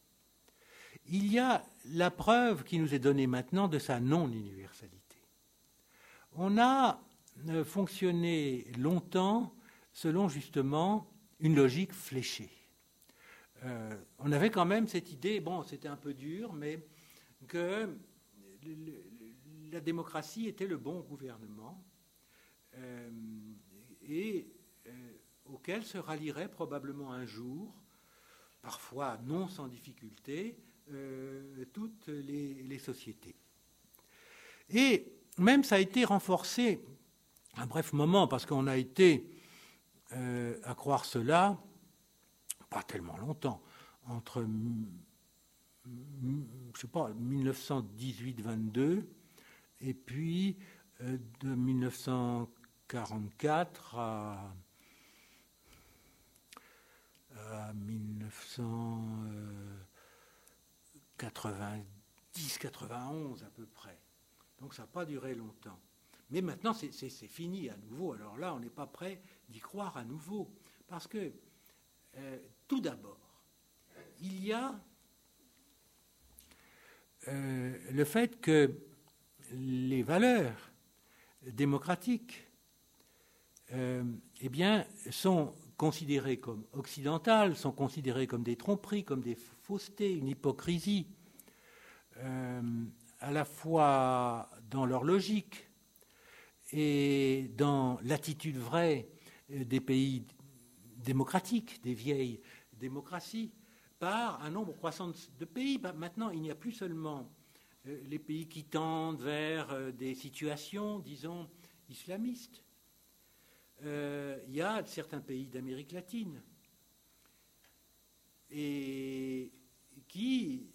Speaker 2: Il y a la preuve qui nous est donnée maintenant de sa non-universalité. On a euh, fonctionné longtemps selon justement une logique fléchée. Euh, on avait quand même cette idée, bon, c'était un peu dur, mais que la démocratie était le bon gouvernement euh, et euh, auquel se rallierait probablement un jour, parfois non sans difficulté, toutes les, sociétés. Et même ça a été renforcé un bref moment, parce qu'on a été à croire cela, pas tellement longtemps, entre je sais pas, 1918-22 et puis de 1944 à, 1990-91 à peu près. Donc ça n'a pas duré longtemps. Mais maintenant, c'est fini à nouveau. Alors là, on n'est pas prêt d'y croire à nouveau. Parce que, euh, tout d'abord, il y a euh, le fait que les valeurs démocratiques euh, eh bien, sont considérées comme occidentales, sont considérées comme des tromperies, comme des faussetés, une hypocrisie, à la fois dans leur logique et dans l'attitude vraie des pays démocratiques, des vieilles démocraties, par un nombre croissant de pays. Bah, maintenant, il n'y a plus seulement euh, les pays qui tendent vers euh, des situations, disons, islamistes. Euh, il y a certains pays d'Amérique latine et qui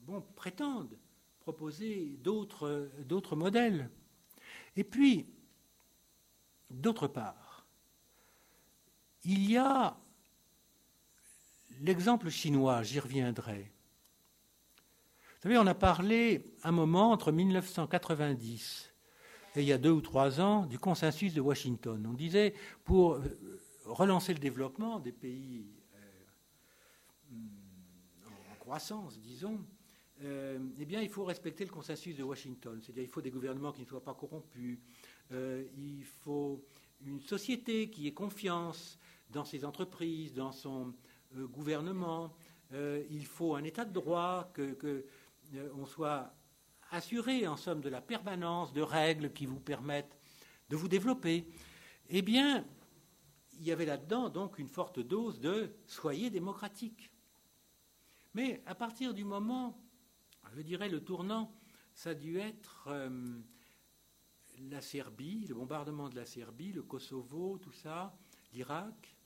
Speaker 2: bon, prétendent proposer d'autres modèles. Et puis, d'autre part, il y a l'exemple chinois, j'y reviendrai. Vous savez, on a parlé un moment entre 1990 et il y a deux ou trois ans du consensus de Washington. On disait pour euh, relancer le développement des pays euh, en croissance, disons, euh, eh bien, il faut respecter le consensus de Washington. C'est-à-dire, il faut des gouvernements qui ne soient pas corrompus. il faut une société qui ait confiance dans ses entreprises, dans son gouvernement. il faut un état de droit, que euh, on soit assuré, en somme, de la permanence de règles qui vous permettent de vous développer, eh bien, il y avait là-dedans donc une forte dose de soyez démocratique. Mais à partir du moment, je dirais le tournant, ça a dû être euh, la Serbie, le bombardement de la Serbie, le Kosovo, tout ça, l'Irak,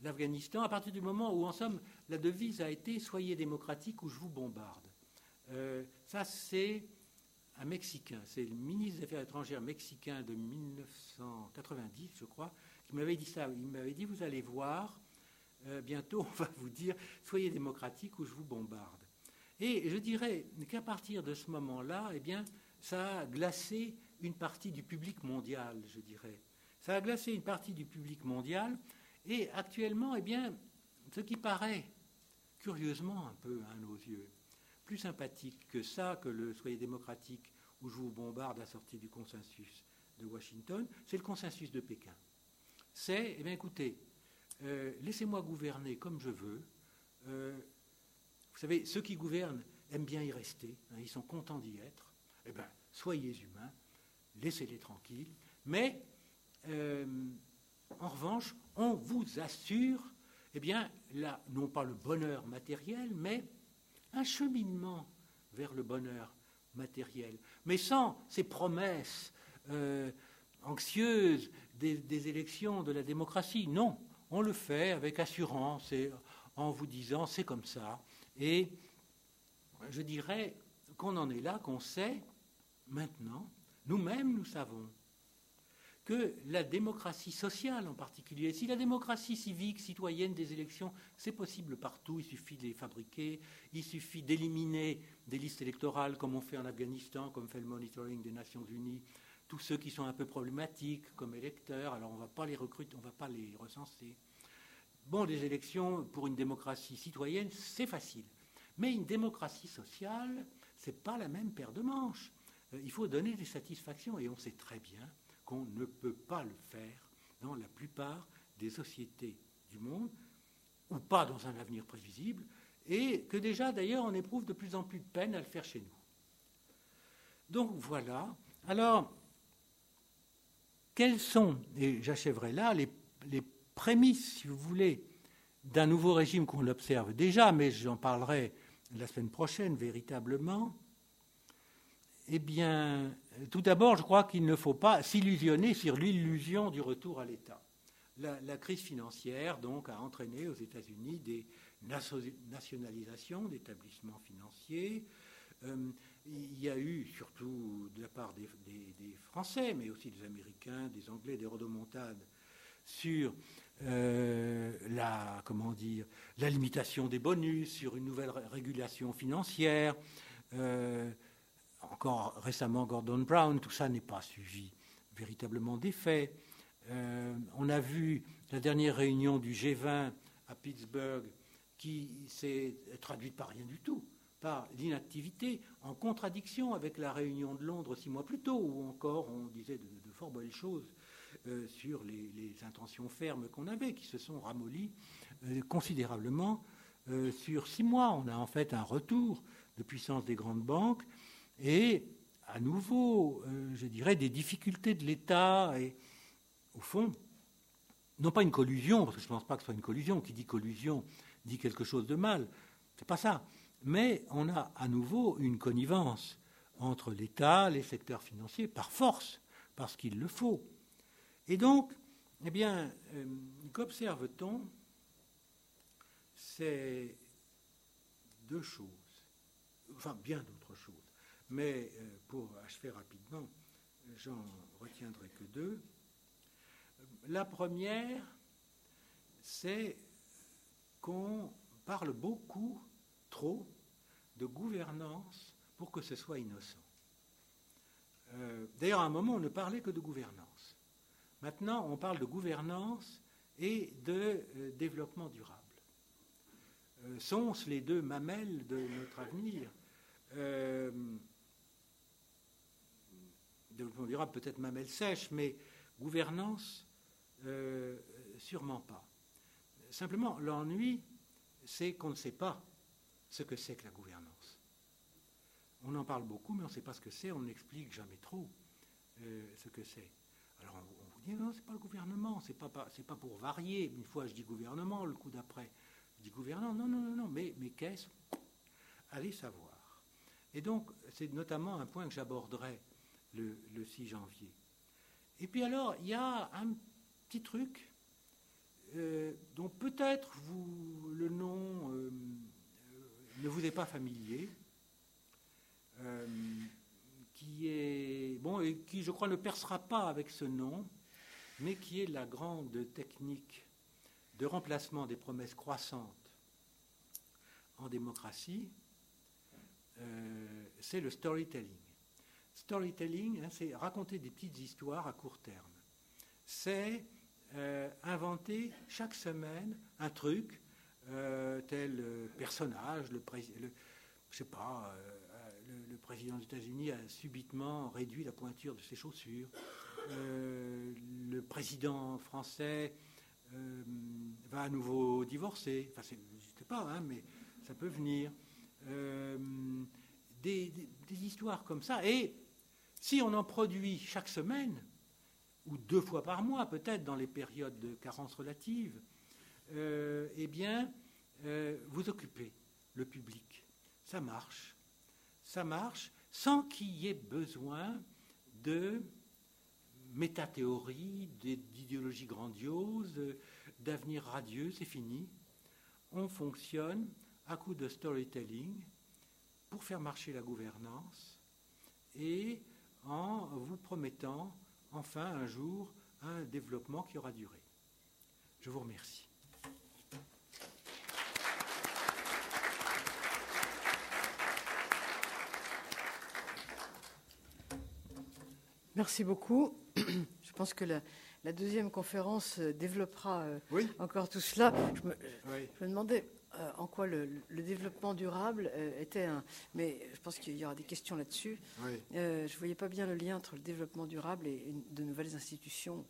Speaker 2: l'Afghanistan, à partir du moment où, en somme, la devise a été soyez démocratique ou je vous bombarde. Euh, ça, c'est un Mexicain, c'est le ministre des Affaires étrangères mexicain de 1990, je crois, qui m'avait dit ça. Il m'avait dit, vous allez voir, euh, bientôt on va vous dire, soyez démocratique ou je vous bombarde. Et je dirais qu'à partir de ce moment-là, eh bien, ça a glacé une partie du public mondial, je dirais. Ça a glacé une partie du public mondial, et actuellement, eh bien, ce qui paraît curieusement un peu à nos yeux, plus sympathique que ça, que le Soyez démocratique où je vous bombarde à sortie du consensus de Washington, c'est le consensus de Pékin. C'est, eh bien écoutez, euh, laissez-moi gouverner comme je veux. Euh, vous savez, ceux qui gouvernent aiment bien y rester, hein, ils sont contents d'y être. Eh bien, soyez humains, laissez-les tranquilles. Mais, euh, en revanche, on vous assure, eh non pas le bonheur matériel, mais un cheminement vers le bonheur matériel, mais sans ces promesses euh, anxieuses des, élections de la démocratie. Non, on le fait avec assurance et en vous disant c'est comme ça. Et je dirais qu'on en est là, qu'on sait maintenant, nous-mêmes nous savons que la démocratie sociale en particulier, si la démocratie civique, citoyenne des élections, c'est possible partout, il suffit de les fabriquer, il suffit d'éliminer des listes électorales comme on fait en Afghanistan, comme fait le monitoring des Nations Unies, tous ceux qui sont un peu problématiques comme électeurs, alors on ne va pas les recruter, on ne va pas les recenser. Bon, des élections pour une démocratie citoyenne, c'est facile. Mais une démocratie sociale, ce n'est pas la même paire de manches. Euh, il faut donner des satisfactions et on sait très bien qu'on ne peut pas le faire dans la plupart des sociétés du monde, ou pas dans un avenir prévisible, et que déjà d'ailleurs on éprouve de plus en plus de peine à le faire chez nous. Donc voilà. Alors, quelles sont, et j'achèverai là, les, prémices, si vous voulez, d'un nouveau régime qu'on observe déjà, mais j'en parlerai la semaine prochaine véritablement, eh bien, tout d'abord, je crois qu'il ne faut pas s'illusionner sur l'illusion du retour à l'État. La, crise financière, donc, a entraîné aux États-Unis des nationalisations d'établissements financiers. Euh, il y a eu, surtout de la part des, Français, mais aussi des Américains, des Anglais, des rodomontades, sur euh, la, comment dire, la limitation des bonus, sur une nouvelle régulation financière. Euh, encore récemment Gordon Brown, tout ça n'est pas suivi véritablement des faits. Euh, on a vu la dernière réunion du G20 à Pittsburgh qui s'est traduite par rien du tout, par l'inactivité, en contradiction avec la réunion de Londres six mois plus tôt, où encore on disait de, fort belles choses euh, sur les, intentions fermes qu'on avait, qui se sont ramollies euh, considérablement sur six mois. On a en fait un retour de puissance des grandes banques et à nouveau, euh, je dirais, des difficultés de l'État et, au fond, non pas une collusion, parce que je ne pense pas que ce soit une collusion, qui dit collusion dit quelque chose de mal, c'est pas ça, mais on a à nouveau une connivence entre l'État, les secteurs financiers, par force, parce qu'il le faut. Et donc, eh bien, euh, qu'observe-t-on? C'est deux choses, enfin bien d'autres mais euh, pour achever rapidement, j'en retiendrai que deux. La première, c'est qu'on parle beaucoup, trop, de gouvernance pour que ce soit innocent. Euh, d'ailleurs, à un moment, on ne parlait que de gouvernance. Maintenant, on parle de gouvernance et de euh, développement durable. sont-ce les deux mamelles de notre avenir? Développement durable, peut-être mamelle sèche, mais gouvernance, euh, sûrement pas. Simplement, l'ennui, c'est qu'on ne sait pas ce que c'est que la gouvernance. On en parle beaucoup, mais on ne sait pas ce que c'est, on n'explique jamais trop euh, ce que c'est. Alors on, vous dit, non, c'est pas le gouvernement, c'est pas, pas, pour varier. Une fois, je dis gouvernement, le coup d'après, je dis gouvernement. Non, non, non, non, mais, mais qu'est-ce? Allez savoir. Et donc, c'est notamment un point que j'aborderai le, 6 janvier. Et puis alors, il y a un petit truc euh, dont peut-être vous, le nom euh, ne vous est pas familier, euh, qui est bon et qui, je crois, ne percera pas avec ce nom, mais qui est la grande technique de remplacement des promesses croissantes en démocratie, c'est le storytelling. Storytelling, hein, c'est raconter des petites histoires à court terme. C'est euh, inventer chaque semaine un truc, euh, tel euh, personnage, le, le, je sais pas, le, président des États-Unis a subitement réduit la pointure de ses chaussures. le président français va à nouveau divorcer. Enfin, je ne sais pas, hein, mais ça peut venir. Des, des, histoires comme ça. Et si on en produit chaque semaine, ou deux fois par mois peut-être dans les périodes de carence relative, euh, eh bien, euh, vous occupez le public. Ça marche. Ça marche sans qu'il y ait besoin de métathéorie, d'idéologie grandiose, d'avenir radieux, c'est fini. On fonctionne à coup de storytelling pour faire marcher la gouvernance et en vous promettant enfin un jour un développement qui aura duré. Je vous remercie.
Speaker 3: Merci beaucoup. Je pense que la, deuxième conférence développera euh, encore tout cela. Je me, je me demandais euh, en quoi le, développement durable euh, était un. Mais je pense qu'il y aura des questions là-dessus. Euh, je ne voyais pas bien le lien entre le développement durable et de nouvelles institutions.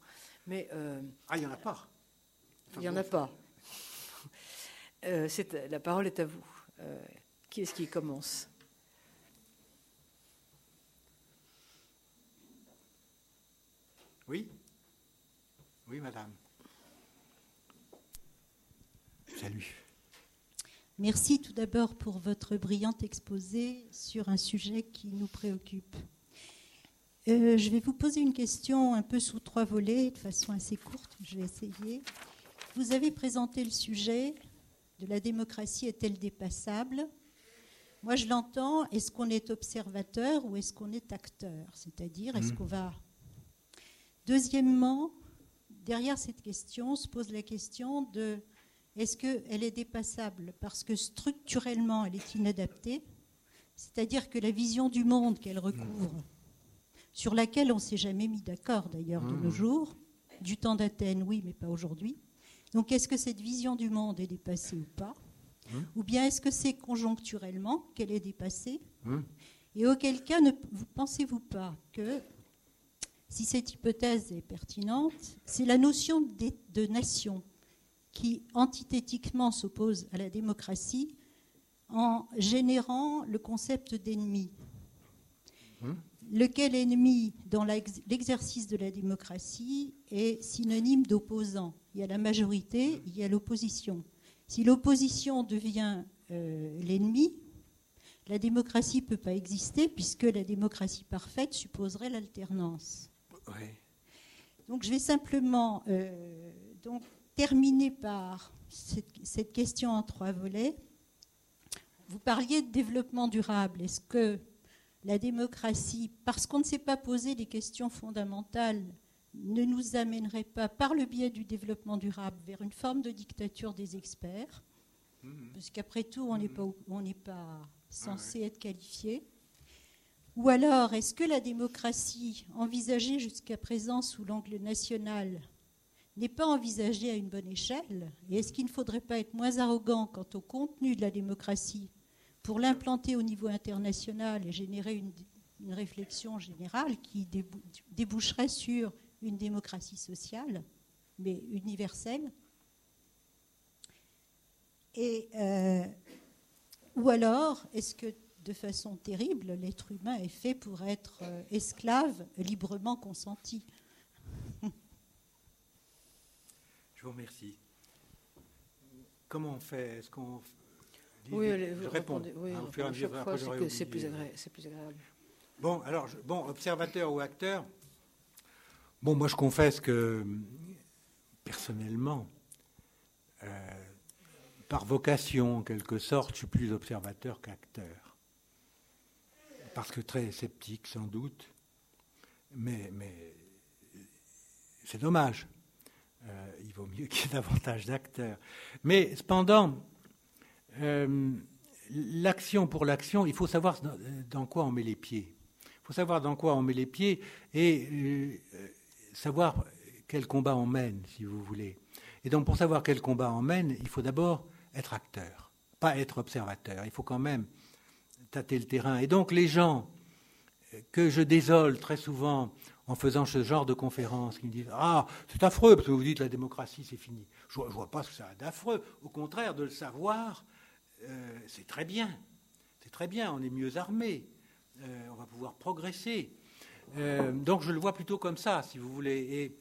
Speaker 3: Mais,
Speaker 2: ah, il n'y en a pas.
Speaker 3: il n'y en a pas. la parole est à vous. qui est-ce qui commence?
Speaker 2: Oui Oui, madame. Salut.
Speaker 4: Merci tout d'abord pour votre brillant exposé sur un sujet qui nous préoccupe. Euh, je vais vous poser une question un peu sous trois volets, de façon assez courte, je vais essayer. Vous avez présenté le sujet de la démocratie est-elle dépassable? Moi, je l'entends, est-ce qu'on est observateur ou est-ce qu'on est acteur? C'est-à-dire, est-ce mmh. qu'on va... Deuxièmement, derrière cette question se pose la question de est-ce qu'elle est dépassable parce que structurellement elle est inadaptée, c'est-à-dire que la vision du monde qu'elle recouvre, sur laquelle on ne s'est jamais mis d'accord d'ailleurs de nos mmh. jours, du temps d'Athènes, oui, mais pas aujourd'hui. Donc est-ce que cette vision du monde est dépassée ou pas? Mmh. Ou bien est-ce que c'est conjoncturellement qu'elle est dépassée? Mmh. Et auquel cas, ne pensez-vous pas que si cette hypothèse est pertinente, c'est la notion de, nation? Qui antithétiquement s'oppose à la démocratie en générant le concept d'ennemi. Hum. Lequel ennemi, dans l'exercice de la démocratie, est synonyme d'opposant. Il y a la majorité, il y a l'opposition. Si l'opposition devient euh, l'ennemi, la démocratie ne peut pas exister puisque la démocratie parfaite supposerait l'alternance. Donc je vais simplement euh, donc, terminer par cette, question en trois volets. Vous parliez de développement durable. Est-ce que la démocratie, parce qu'on ne s'est pas posé des questions fondamentales, ne nous amènerait pas, par le biais du développement durable, vers une forme de dictature des experts mmh. Parce qu'après tout, on n'est pas, pas, censé être qualifié. Ou alors, est-ce que la démocratie, envisagée jusqu'à présent sous l'angle national, n'est pas envisagée à une bonne échelle Et est-ce qu'il ne faudrait pas être moins arrogant quant au contenu de la démocratie pour l'implanter au niveau international et générer une, réflexion générale qui déboucherait sur une démocratie sociale, mais universelle? Et, euh, Ou alors, est-ce que de façon terrible, l'être humain est fait pour être euh, esclave librement consenti?
Speaker 2: Je vous remercie. Comment on fait? Est-ce qu'on
Speaker 3: oui, je réponds. Oui, hein, c'est plus, agréable.
Speaker 2: Bon, alors, bon, observateur ou acteur. Bon, moi, je confesse que personnellement, euh, par vocation, en quelque sorte, je suis plus observateur qu'acteur parce que très sceptique sans doute, mais, mais c'est dommage. Euh, il vaut mieux qu'il y ait davantage d'acteurs. Mais cependant, euh, l'action pour l'action, il faut savoir dans, quoi on met les pieds. Il faut savoir dans quoi on met les pieds et euh, savoir quel combat on mène, si vous voulez. Et donc pour savoir quel combat on mène, il faut d'abord être acteur, pas être observateur. Il faut quand même tâter le terrain. Et donc les gens que je désole très souvent en faisant ce genre de conférences, qui me disent Ah, c'est affreux, parce que vous dites la démocratie, c'est fini. Je ne vois, pas ce que ça a d'affreux. Au contraire, de le savoir, euh, c'est très bien. C'est très bien, on est mieux armé. Euh, on va pouvoir progresser. Euh, donc je le vois plutôt comme ça, si vous voulez. Et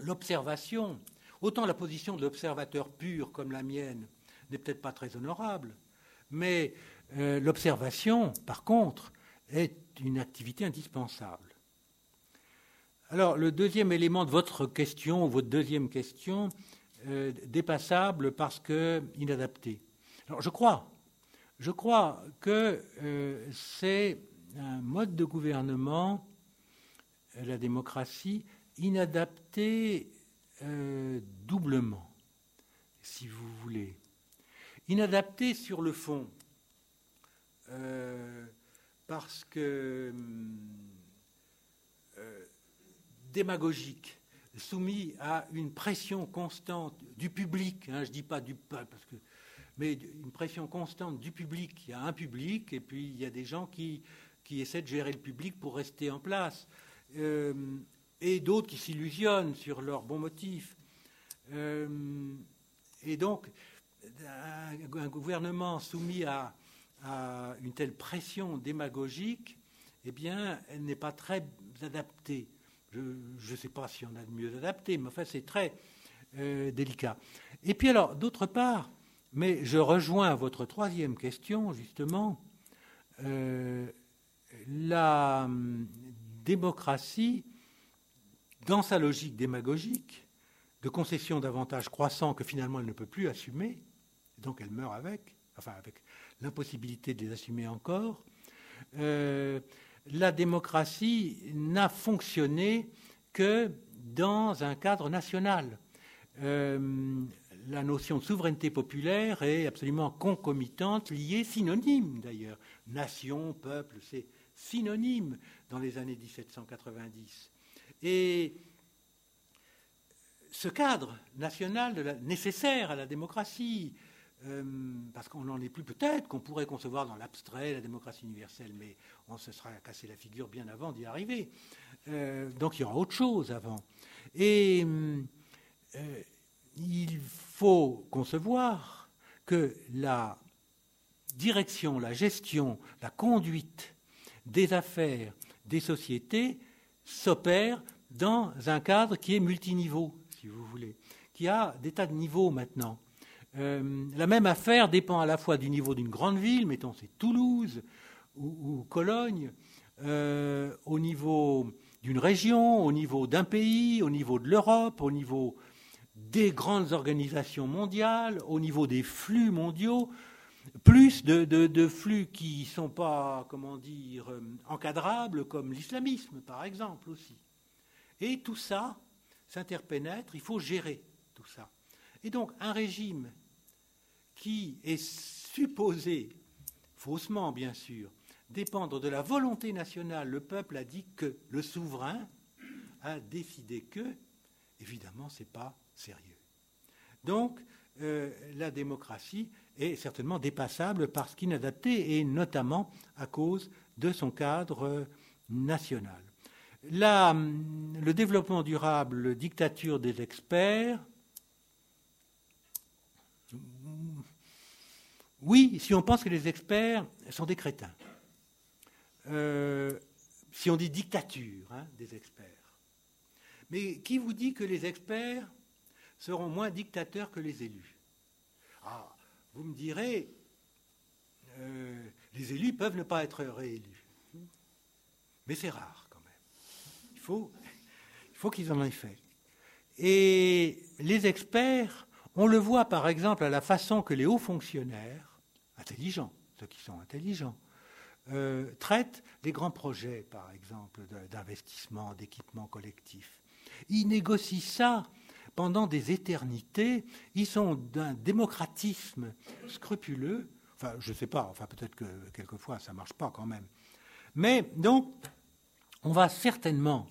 Speaker 2: l'observation, autant la position de l'observateur pur comme la mienne n'est peut-être pas très honorable, mais l'observation, par contre, est une activité indispensable. Alors, le deuxième élément de votre question, votre deuxième question, euh, dépassable parce que inadapté. Alors, je crois, je crois que euh, c'est un mode de gouvernement, la démocratie, inadapté doublement, si vous voulez. Inadapté sur le fond, euh, parce que euh, démagogique, soumis à une pression constante du public, hein, je ne dis pas du peuple, parce que, mais une pression constante du public. Il y a un public et puis il y a des gens qui, essaient de gérer le public pour rester en place, euh, et d'autres qui s'illusionnent sur leurs bons motifs. et donc, un gouvernement soumis à une telle pression démagogique, eh bien, elle n'est pas très adaptée. Je ne sais pas si on a de mieux adapté, mais enfin, c'est très euh, délicat. Et puis alors, d'autre part, Mais je rejoins votre troisième question, justement. Euh, la hum, démocratie, dans sa logique démagogique, de concession d'avantages croissants que finalement elle ne peut plus assumer, donc elle meurt avec, enfin avec l'impossibilité de les assumer encore, euh, la démocratie n'a fonctionné que dans un cadre national. Euh, la notion de souveraineté populaire est absolument concomitante, liée, synonyme d'ailleurs. Nation, peuple, c'est synonyme dans les années 1790. Et ce cadre national nécessaire à la démocratie, euh, parce qu'on n'en est plus peut-être, qu'on pourrait concevoir dans l'abstrait la démocratie universelle, mais on se sera cassé la figure bien avant d'y arriver. Euh, donc il y aura autre chose avant. Et euh, il faut concevoir que la direction, la gestion, la conduite des affaires des sociétés s'opère dans un cadre qui est multiniveau, si vous voulez, qui a des tas de niveaux maintenant. Euh, la même affaire dépend à la fois du niveau d'une grande ville, mettons c'est Toulouse ou, Cologne, euh, au niveau d'une région, au niveau d'un pays, au niveau de l'Europe, au niveau des grandes organisations mondiales, au niveau des flux mondiaux, plus de, flux qui ne sont pas, comment dire, euh, encadrables, comme l'islamisme, par exemple, aussi. Et tout ça s'interpénètre, il faut gérer tout ça. Et donc, un régime qui est supposé, faussement bien sûr, dépendre de la volonté nationale, le peuple a dit que, le souverain a décidé que, évidemment, ce n'est pas sérieux. Donc, euh, la démocratie est certainement dépassable parce qu'inadaptée, et notamment à cause de son cadre national. le développement durable, dictature des experts, oui, si on pense que les experts sont des crétins. Euh, si on dit dictature hein, des experts. Mais qui vous dit que les experts seront moins dictateurs que les élus? Ah, vous me direz, euh, les élus peuvent ne pas être réélus. Mais c'est rare quand même. Il faut, il faut qu'ils en aient fait. Et les experts, on le voit par exemple à la façon que les hauts fonctionnaires, intelligents, ceux qui sont intelligents, euh, traitent les grands projets, par exemple, d'investissement, d'équipement collectif. Ils négocient ça pendant des éternités. Ils sont d'un démocratisme scrupuleux. Enfin, je ne sais pas, enfin peut-être que quelquefois ça ne marche pas quand même. Mais donc, on va certainement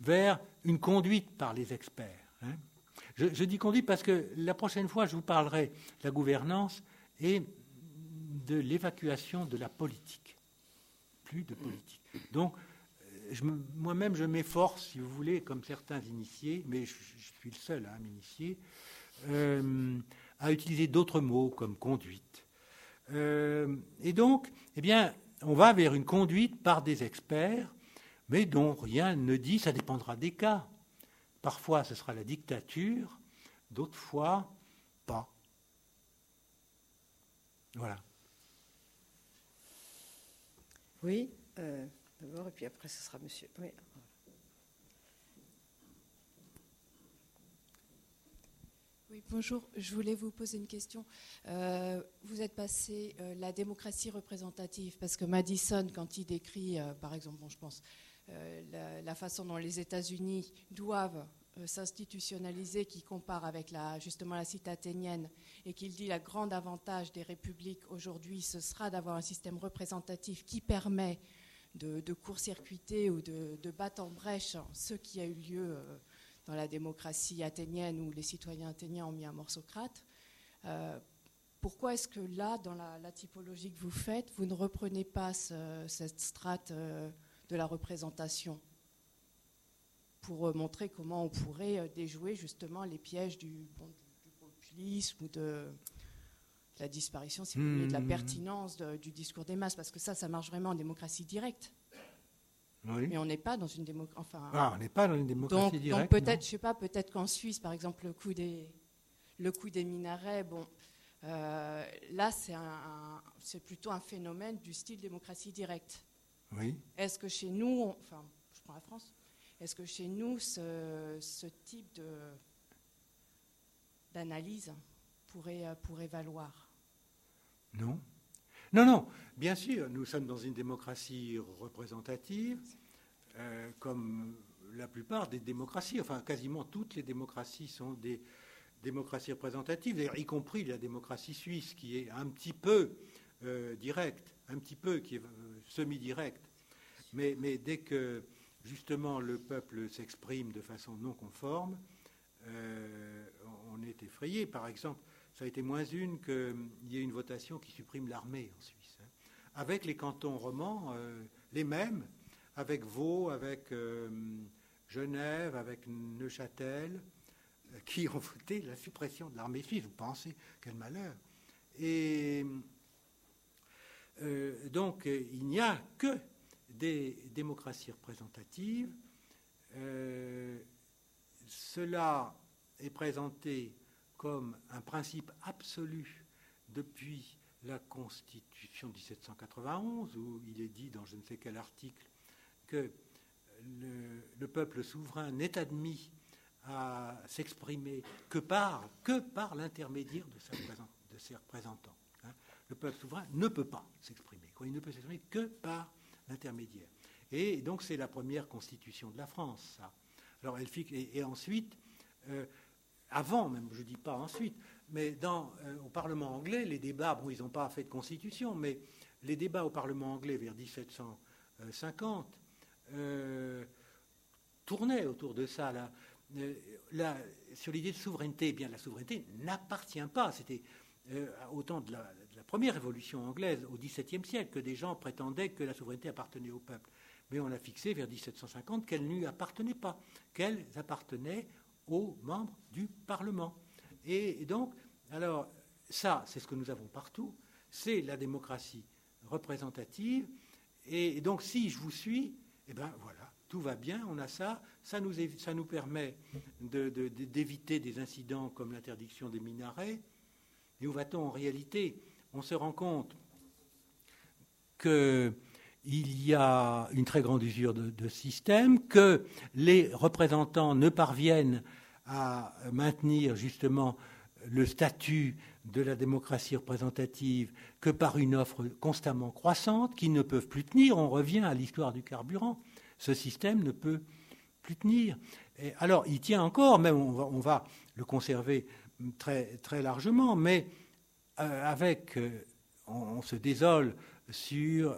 Speaker 2: vers une conduite par les experts. Hein. Je, je, dis conduite parce que la prochaine fois, je vous parlerai de la gouvernance et de l'évacuation de la politique. Plus de politique. Donc, moi-même, je m'efforce, si vous voulez, comme certains initiés, mais je, suis le seul à m'initier, euh, à utiliser d'autres mots comme conduite. Euh, et donc, eh bien, on va vers une conduite par des experts, mais dont rien ne dit, ça dépendra des cas. Parfois, ce sera la dictature, d'autres fois, pas. Voilà.
Speaker 3: Oui. Euh, d'abord, et puis après, ce sera monsieur.
Speaker 5: Oui. bonjour. Je voulais vous poser une question. Euh, vous êtes passé euh, la démocratie représentative, parce que Madison, quand il décrit, par exemple, bon, je pense, la, la, façon dont les États-Unis doivent s'institutionnaliser, qui compare avec justement la cité athénienne, et qu'il dit le grand avantage des républiques aujourd'hui, ce sera d'avoir un système représentatif qui permet de, court-circuiter ou de, battre en brèche ce qui a eu lieu euh, dans la démocratie athénienne où les citoyens athéniens ont mis un mort Socrate. Euh, pourquoi est-ce que là, dans la, typologie que vous faites, vous ne reprenez pas cette strate euh, de la représentation? Pour montrer comment on pourrait déjouer justement les pièges du, du populisme ou de, la disparition, si vous voulez, de la hmm. pertinence du discours des masses, parce que ça, ça marche vraiment en démocratie directe. Mais on n'est pas dans une démocratie. Enfin,
Speaker 2: ah, on n'est pas dans une démocratie directe.
Speaker 5: Donc peut-être, je sais pas, peut-être qu'en Suisse, par exemple, le coup des, le coup des minarets, bon, là, c'est plutôt un phénomène du style démocratie directe.
Speaker 2: Oui.
Speaker 5: Est-ce que chez nous, enfin, je prends la France, est-ce que chez nous, ce, type d'analyse pourrait, pourrait valoir?
Speaker 2: Non. Non, non. Bien sûr, nous sommes dans une démocratie représentative, euh, comme la plupart des démocraties. Enfin, quasiment toutes les démocraties sont des démocraties représentatives, y compris la démocratie suisse, qui est un petit peu euh, directe, un petit peu qui est euh, semi-directe. Mais, dès que justement le peuple s'exprime de façon non conforme, on est effrayé. Par exemple, ça a été moins une qu'il y ait une votation qui supprime l'armée en Suisse. Hein. Avec les cantons romans, euh, les mêmes, avec Vaud, avec euh, Genève, avec Neuchâtel, euh, qui ont voté la suppression de l'armée suisse. Vous pensez, quel malheur. Et donc, il n'y a que des démocraties représentatives. cela est présenté comme un principe absolu depuis la Constitution de 1791, où il est dit dans je ne sais quel article que le, peuple souverain n'est admis à s'exprimer que par, que par l'intermédiaire de, ses représentants. Hein. Le peuple souverain ne peut pas s'exprimer. Il ne peut s'exprimer que par l'intermédiaire. Et donc c'est la première constitution de la France. Alors elle fixe, et, ensuite, euh, avant même, je ne dis pas ensuite, mais euh, au Parlement anglais, les débats, bon, ils n'ont pas fait de constitution, mais les débats au Parlement anglais vers 1750 euh, tournaient autour de ça. Là. Sur l'idée de souveraineté, eh bien la souveraineté n'appartient pas. C'était autant de la, de la, première révolution anglaise au XVIIe siècle que des gens prétendaient que la souveraineté appartenait au peuple. Mais on a fixé vers 1750 qu'elle ne lui appartenait pas, qu'elle appartenait aux membres du Parlement. Et donc, alors, ça, c'est ce que nous avons partout, c'est la démocratie représentative. Et donc, si je vous suis, eh bien voilà, tout va bien, on a ça, ça nous, ça nous permet d'éviter des incidents comme l'interdiction des minarets. Et où va-t-on en réalité? On se rend compte qu'il y a une très grande usure de, système, que les représentants ne parviennent à maintenir justement le statut de la démocratie représentative que par une offre constamment croissante qui ne peuvent plus tenir. On revient à l'histoire du carburant. Ce système ne peut plus tenir. alors, il tient encore, même on va, le conserver très, très largement, mais euh, avec, euh, on, se désole sur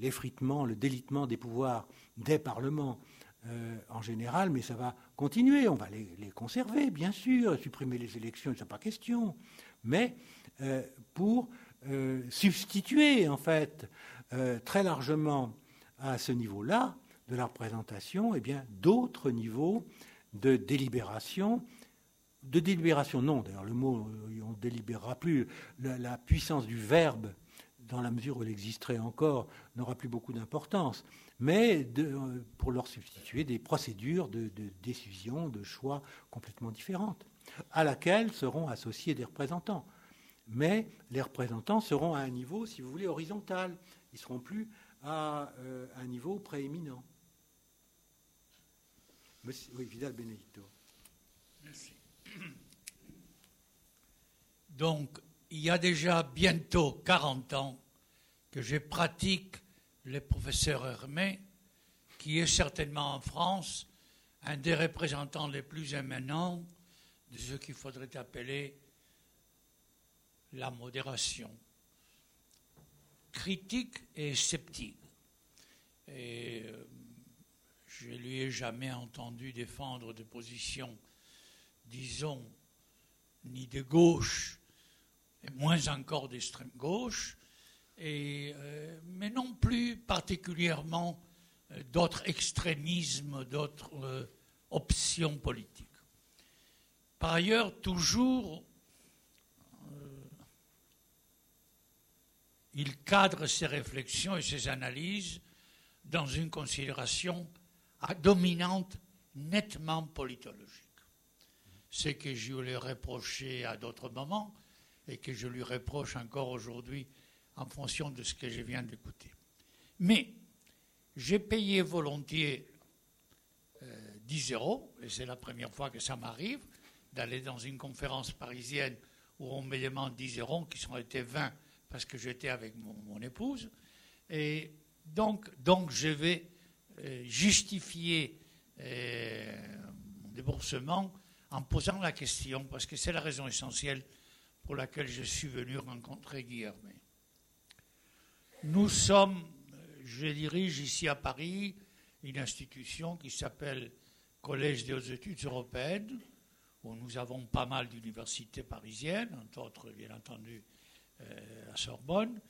Speaker 2: l'effritement, le délitement des pouvoirs des parlements euh, en général, mais ça va continuer. On va les, conserver, bien sûr, supprimer les élections, n'est pas question, mais pour substituer, en fait, très largement à ce niveau-là de la représentation, eh bien, d'autres niveaux de délibération. De délibération, non, d'ailleurs, le mot, on ne délibérera plus. la puissance du verbe dans la mesure où elle existerait encore, n'aura plus beaucoup d'importance, mais euh, pour leur substituer des procédures de, décision, de choix complètement différentes, à laquelle seront associés des représentants. Mais les représentants seront à un niveau, si vous voulez, horizontal. Ils ne seront plus à euh, un niveau prééminent. Vidal Benedito.
Speaker 6: Donc, il y a déjà bientôt 40 ans que je pratique le professeur Hermé, qui est certainement en France un des représentants les plus éminents de ce qu'il faudrait appeler la modération. Critique et sceptique. Et euh, je ne lui ai jamais entendu défendre des positions, disons, ni de gauche et moins encore d'extrême gauche, euh, mais non plus particulièrement euh, d'autres extrémismes, d'autres euh, options politiques. Par ailleurs, toujours, il cadre ses réflexions et ses analyses dans une considération dominante nettement politologique. Ce que je lui ai reproché à d'autres moments, et que je lui reproche encore aujourd'hui en fonction de ce que je viens d'écouter. Mais j'ai payé volontiers 10 euh, euros, et c'est la première fois que ça m'arrive, d'aller dans une conférence parisienne où on me demande 10 euros, qui sont été 20 parce que j'étais avec mon, épouse. Et donc, donc je vais euh, justifier euh, mon déboursement en posant la question, parce que c'est la raison essentielle pour laquelle je suis venu rencontrer Guillermo. Nous sommes, je dirige ici à Paris une institution qui s'appelle Collège des hautes études européennes, où nous avons pas mal d'universités parisiennes, entre autres, bien entendu, euh, à Sorbonne.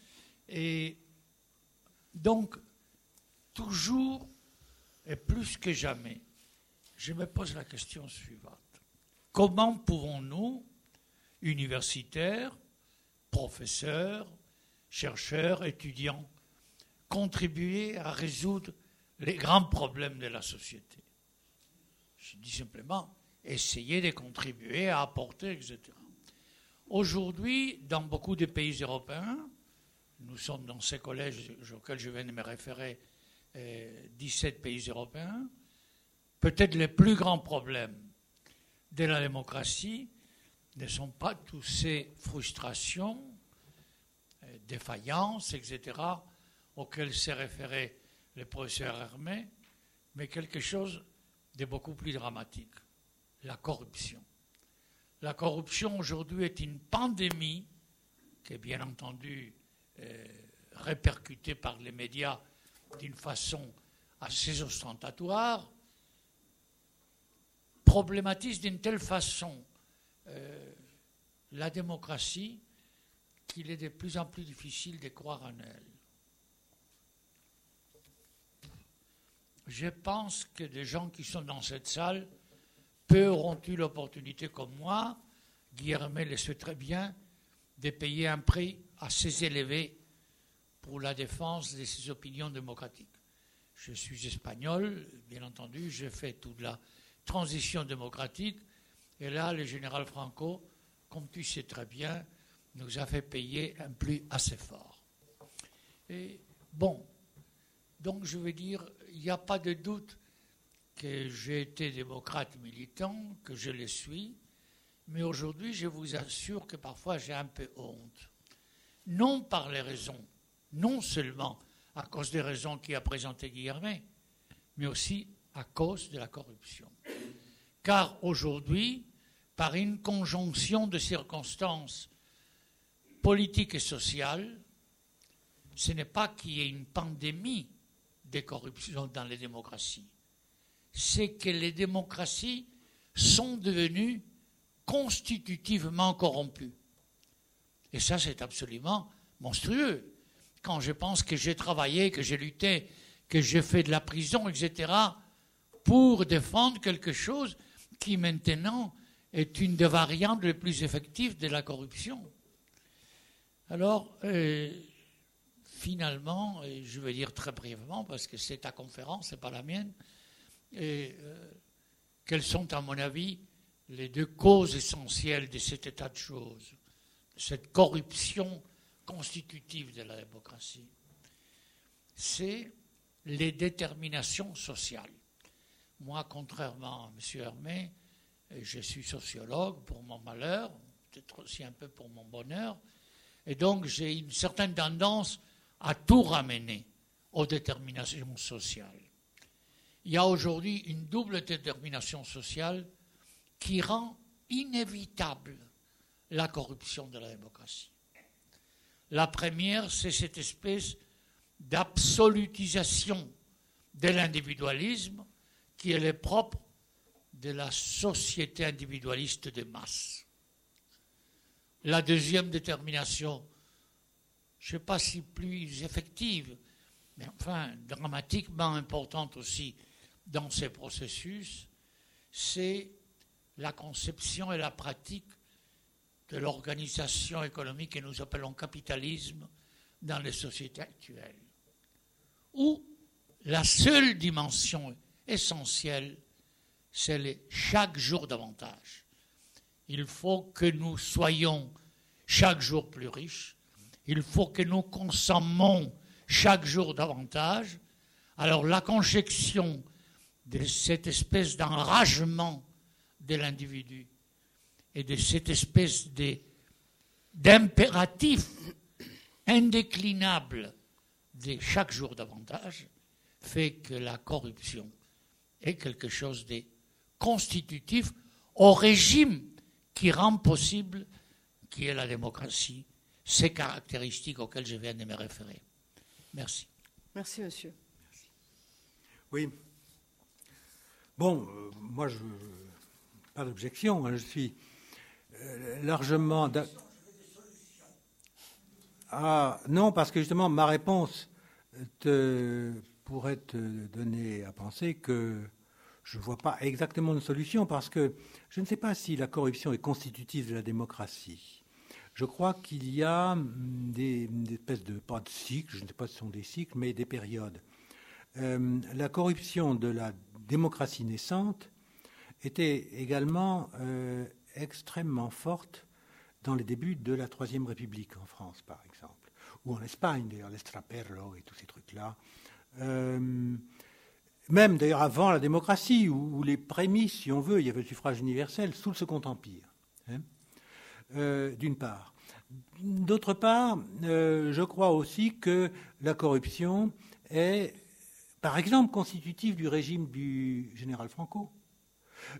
Speaker 6: Et donc, toujours et plus que jamais, je me pose la question suivante. Comment pouvons-nous, universitaires, professeurs, chercheurs, étudiants, contribuer à résoudre les grands problèmes de la société Je dis simplement, essayer de contribuer à apporter, etc. Aujourd'hui, dans beaucoup de pays européens, nous sommes dans ces collèges auxquels je viens de me référer, 17 euh, pays européens, peut-être les plus grands problèmes de la démocratie ne sont pas tous ces frustrations, euh, défaillances, etc., auxquelles s'est référé le professeur Hermé, mais quelque chose de beaucoup plus dramatique la corruption. La corruption aujourd'hui est une pandémie qui est bien entendu euh, répercutée par les médias d'une façon assez ostentatoire, problématise d'une telle façon euh, la démocratie qu'il est de plus en plus difficile de croire en elle. Je pense que des gens qui sont dans cette salle peu auront eu l'opportunité, comme moi, Guillermo le sait très bien, de payer un prix assez élevé pour la défense de ses opinions démocratiques. Je suis espagnol, bien entendu, j'ai fait toute la transition démocratique, et là, le général Franco, comme tu sais très bien, nous a fait payer un prix assez fort. Et bon, donc je veux dire, il n'y a pas de doute que j'ai été démocrate militant, que je le suis, mais aujourd'hui, je vous assure que parfois j'ai un peu honte. Non par les raisons, non seulement à cause des raisons qui a présentées Guillermet, mais aussi à cause de la corruption. Car aujourd'hui, par une conjonction de circonstances politiques et sociales, ce n'est pas qu'il y ait une pandémie de corruption dans les démocraties, c'est que les démocraties sont devenues constitutivement corrompues. Et ça, c'est absolument monstrueux. Quand je pense que j'ai travaillé, que j'ai lutté, que j'ai fait de la prison, etc., pour défendre quelque chose qui maintenant est une des variantes les plus effectives de la corruption. Alors, euh, finalement, et je vais dire très brièvement, parce que c'est ta conférence, ce n'est pas la mienne, euh, quelles sont, à mon avis, les deux causes essentielles de cet état de choses, cette corruption constitutive de la démocratie? C'est les déterminations sociales. Moi, contrairement à M. Hermé, je suis sociologue pour mon malheur, peut-être aussi un peu pour mon bonheur, et donc j'ai une certaine tendance à tout ramener aux déterminations sociales il y a aujourd'hui une double détermination sociale qui rend inévitable la corruption de la démocratie. La première, c'est cette espèce d'absolutisation de l'individualisme qui est le propre de la société individualiste de masse. La deuxième détermination, je ne sais pas si plus effective, mais enfin dramatiquement importante aussi, dans ces processus, c'est la conception et la pratique de l'organisation économique que nous appelons capitalisme dans les sociétés actuelles, où la seule dimension essentielle, c'est chaque jour davantage. Il faut que nous soyons chaque jour plus riches. Il faut que nous consommions chaque jour davantage. Alors la conjection de cette espèce d'enragement de l'individu et de cette espèce d'impératif indéclinable de chaque jour davantage fait que la corruption est quelque chose de constitutif au régime qui rend possible, qui est la démocratie, ces caractéristiques auxquelles je viens de me référer. Merci.
Speaker 3: Merci, monsieur.
Speaker 2: Oui. Bon, euh, moi, je, pas d'objection. Hein, je suis euh, largement. Ah, non, parce que justement, ma réponse te, pourrait te donner à penser que je ne vois pas exactement une solution, parce que je ne sais pas si la corruption est constitutive de la démocratie. Je crois qu'il y a des, espèces de, pas de cycles, je ne sais pas si ce sont des cycles, mais des périodes. Euh, la corruption de la démocratie naissante était également euh, extrêmement forte dans les débuts de la Troisième République en France, par exemple, ou en Espagne, d'ailleurs, l'Estraperlo et tous ces trucs-là. Euh, même d'ailleurs avant la démocratie, où, les prémices, si on veut, il y avait le suffrage universel sous le Second Empire, hein, euh, d'une part. D'autre part, je crois aussi que la corruption est, par exemple, constitutive du régime du général Franco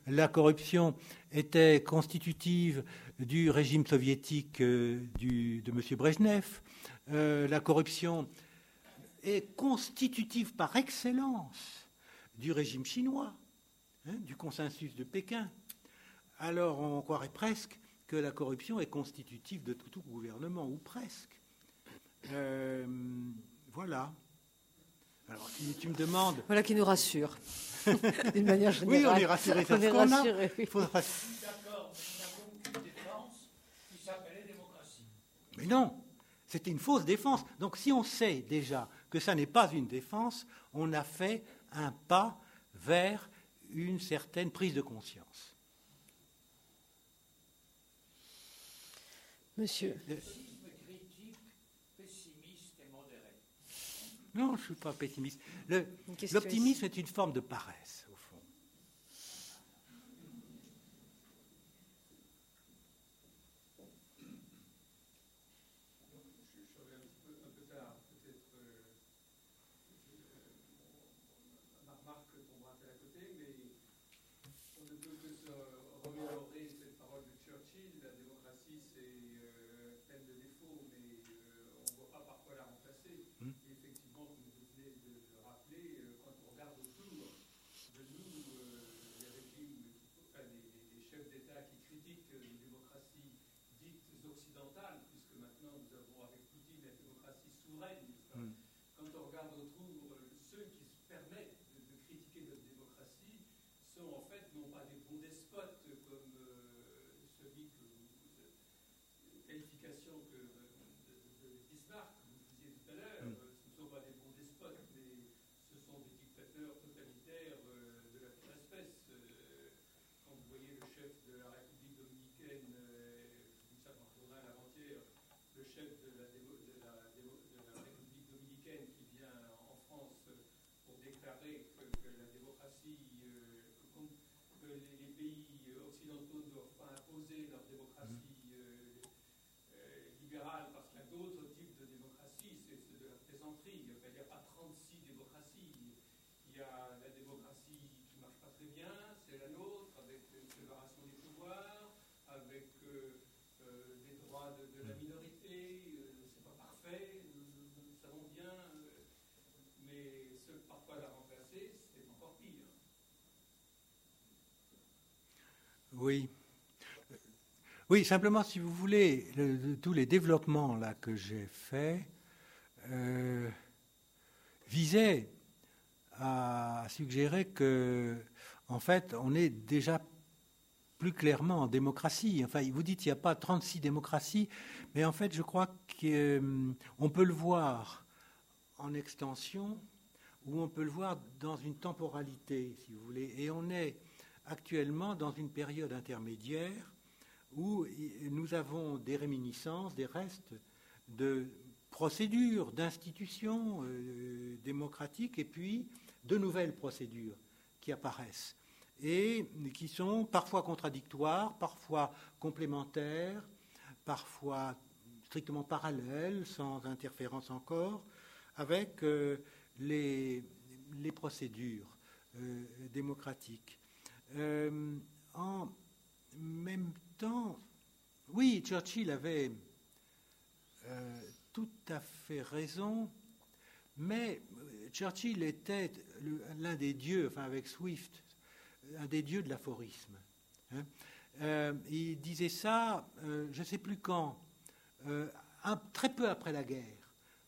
Speaker 2: la corruption était constitutive du régime soviétique euh, de M. Brezhnev. Euh, la corruption est constitutive par excellence du régime chinois, hein, du consensus de Pékin. Alors on croirait presque que la corruption est constitutive de tout, gouvernement, ou presque. Euh, voilà. Alors, si tu me demandes.
Speaker 3: Voilà qui nous rassure, d'une manière générale.
Speaker 2: Oui, on est rassuré.
Speaker 3: On est rassuré.
Speaker 6: Oui. Faudra... D'accord, une défense qui s'appelait démocratie.
Speaker 2: Mais non, c'était une fausse défense. Donc, si on sait déjà que ça n'est pas une défense, on a fait un pas vers une certaine prise de conscience.
Speaker 3: Monsieur.
Speaker 2: Non, je ne suis pas pessimiste. L'optimisme est une forme de paresse. occidentale
Speaker 7: les, pays occidentaux ne doivent pas imposer leur démocratie libérale parce qu'il y a d'autres types de démocratie, c'est de la plaisanterie. il n'y a pas 36 démocraties. Il y a la démocratie euh, qui ne marche pas très bien, c'est la nôtre, euh, avec une séparation des pouvoirs, avec des droits de, la minorité, euh, c'est pas parfait, nous, savons bien, mais ce, parfois la
Speaker 2: Oui. Simplement, si vous voulez, tous les développements là que j'ai faits euh, visaient à suggérer que, en fait, on est déjà plus clairement en démocratie. Enfin, vous dites qu'il n'y a pas 36 démocraties, mais en fait, je crois qu'on euh, peut le voir en extension ou on peut le voir dans une temporalité, si vous voulez. Et on est actuellement dans une période intermédiaire où nous avons des réminiscences, des restes de procédures, d'institutions euh, démocratiques, et puis de nouvelles procédures qui apparaissent et qui sont parfois contradictoires, parfois complémentaires, parfois strictement parallèles, sans interférence encore, avec euh, les, procédures euh, démocratiques. Euh, en même temps, oui, Churchill avait tout à fait raison, mais Churchill était l'un des dieux, enfin avec Swift, un des dieux de l'aphorisme. Hein. il disait ça, je ne sais plus quand, très peu après la guerre.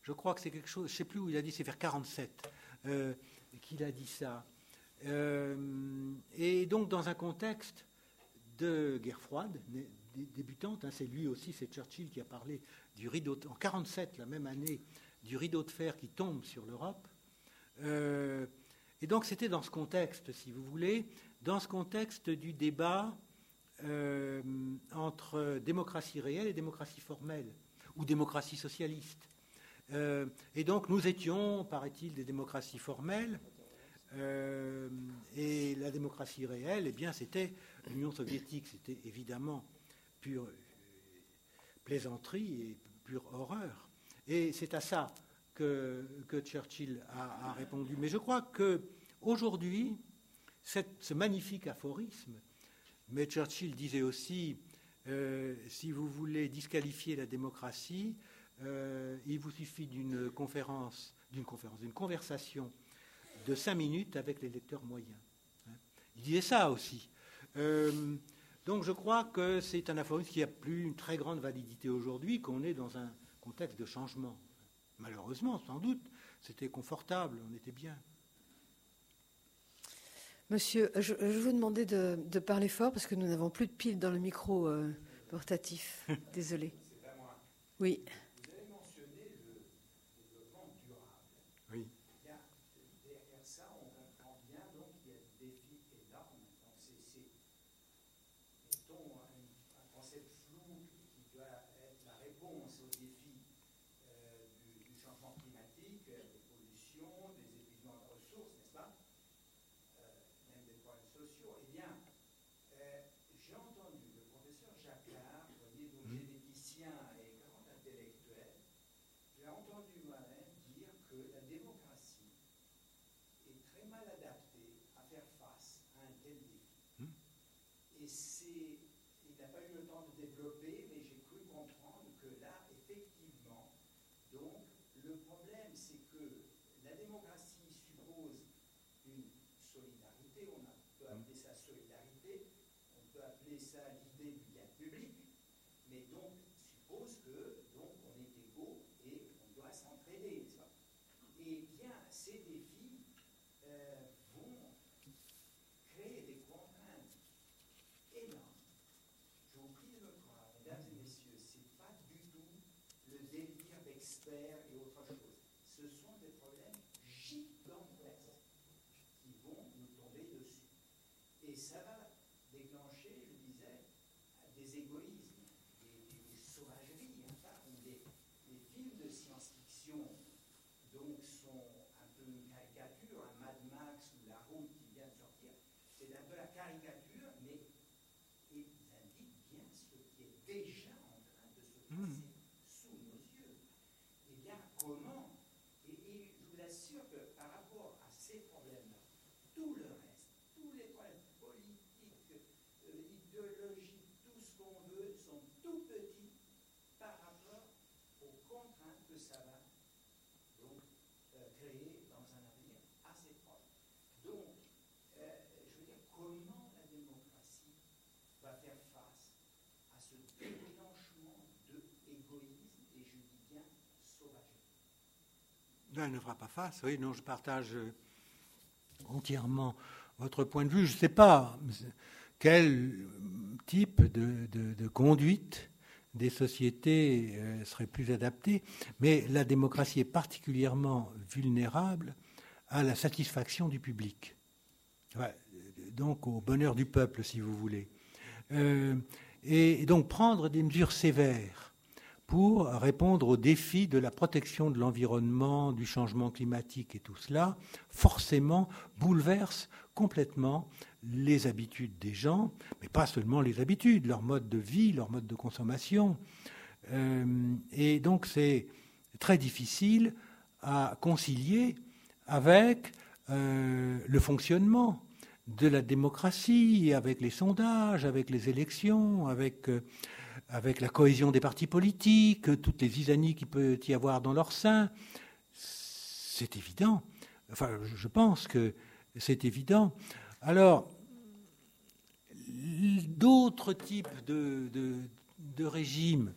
Speaker 2: Je crois que c'est quelque chose, je ne sais plus où il a dit, c'est vers 47 euh, qu'il a dit ça. Euh, et donc dans un contexte de guerre froide, débutante, hein, c'est lui aussi, c'est Churchill qui a parlé du rideau, en 47, la même année, du rideau de fer qui tombe sur l'Europe. Euh, et donc c'était dans ce contexte, si vous voulez, dans ce contexte du débat entre démocratie réelle et démocratie formelle, ou démocratie socialiste. Euh, et donc nous étions, paraît-il, des démocraties formelles. Euh, et la démocratie réelle, eh bien, c'était l'Union soviétique. C'était évidemment pure euh, plaisanterie et pure horreur. Et c'est à ça que, Churchill a, répondu. Mais je crois que aujourd'hui, ce magnifique aphorisme, mais Churchill disait aussi, si vous voulez disqualifier la démocratie, euh, il vous suffit d'une conférence, d'une conversation de cinq minutes avec les lecteurs moyens. Hein. Il disait ça aussi. Euh, donc je crois que c'est un aphorisme qui a plus une très grande validité aujourd'hui, qu'on est dans un contexte de changement. Malheureusement, sans doute, c'était confortable, on était bien.
Speaker 3: Monsieur, je, vous demandais de, de, parler fort parce que nous n'avons plus de piles dans le micro euh, portatif. Désolé. Oui.
Speaker 2: Elle ne fera pas face. Oui, non, je partage euh, entièrement votre point de vue. Je ne sais pas quel type de, conduite des sociétés euh, serait plus adapté, mais la démocratie est particulièrement vulnérable à la satisfaction du public, donc au bonheur du peuple, si vous voulez. Euh, et donc prendre des mesures sévères pour répondre aux défis de la protection de l'environnement, du changement climatique et tout cela, forcément bouleverse complètement les habitudes des gens, mais pas seulement les habitudes, leur mode de vie, leur mode de consommation. Euh, et donc c'est très difficile à concilier avec euh, le fonctionnement de la démocratie, avec les sondages, avec les élections, avec, euh, avec la cohésion des partis politiques, toutes les isanies qu'il peut y avoir dans leur sein. C'est évident. Enfin, je pense que c'est évident. Alors, d'autres types de, de, régimes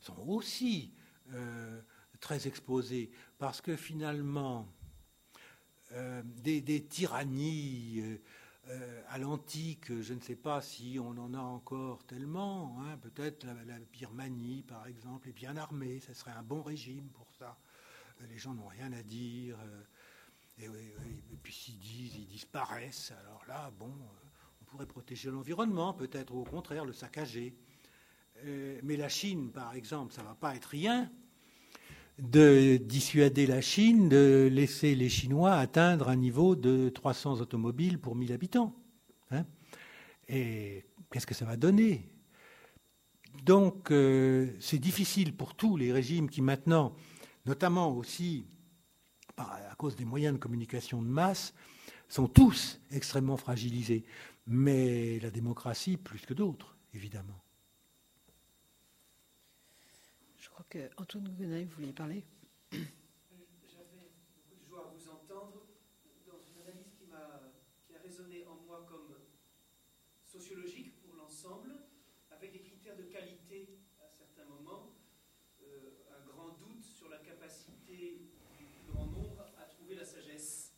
Speaker 2: sont aussi euh, très exposés parce que finalement, euh, des, tyrannies euh, à l'antique, je ne sais pas si on en a encore tellement. Hein, peut-être la, Birmanie, par exemple, est bien armée, ce serait un bon régime pour ça. Les gens n'ont rien à dire. Et, puis s'ils disent, ils disparaissent. Alors là, bon, on pourrait protéger l'environnement, peut-être, ou au contraire, le saccager. mais la Chine, par exemple, ça ne va pas être rien de dissuader la Chine de laisser les Chinois atteindre un niveau de 300 automobiles pour 1000 habitants. Hein. Et qu'est-ce que ça va donner? Donc euh, c'est difficile pour tous les régimes qui maintenant, notamment aussi à cause des moyens de communication de masse, sont tous extrêmement fragilisés. Mais la démocratie plus que d'autres, évidemment.
Speaker 3: Crois qu'Antoine Gougonin, vous vouliez parler.
Speaker 8: J'avais beaucoup de joie à vous entendre dans une analyse qui, a, qui a résonné en moi comme sociologique pour l'ensemble, avec des critères de qualité à certains moments, euh, un grand doute sur la capacité du plus grand nombre à trouver la sagesse,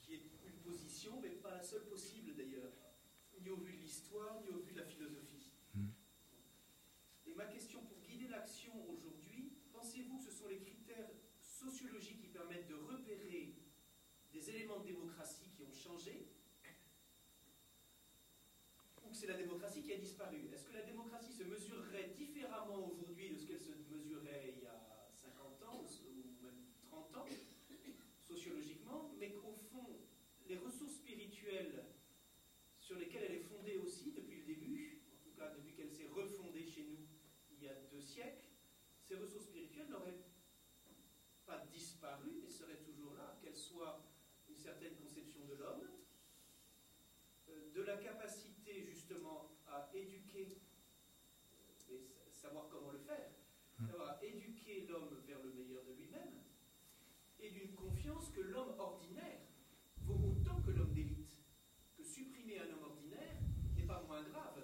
Speaker 8: qui est une position, mais pas la seule possible d'ailleurs, ni au vu de l'histoire, ni au vu de la philosophie. Hmm. Et ma question pour guider l'action aujourd'hui, pensez-vous que ce sont les critères sociologiques qui permettent de repérer des éléments de démocratie qui ont changé ou que c'est la démocratie qui a disparu. Est-ce que la démocratie se mesurerait différemment aujourd'hui de ce qu'elle se mesurait il y a 50 ans ou même 30 ans, sociologiquement, mais qu'au fond, les ressources spirituelles sur lesquelles elle est fondée aussi depuis le début, en tout cas depuis qu'elle s'est refondée chez nous il y a deux siècles, ces ressources spirituelles n'auraient pas disparu, mais seraient toujours là, qu'elles soient une certaine conception de l'homme, euh, de la capacité justement à éduquer, euh, et savoir comment le faire, hmm. à éduquer l'homme vers le meilleur de lui-même, et d'une confiance que l'homme ordinaire vaut autant que l'homme d'élite, que supprimer un homme ordinaire n'est pas moins grave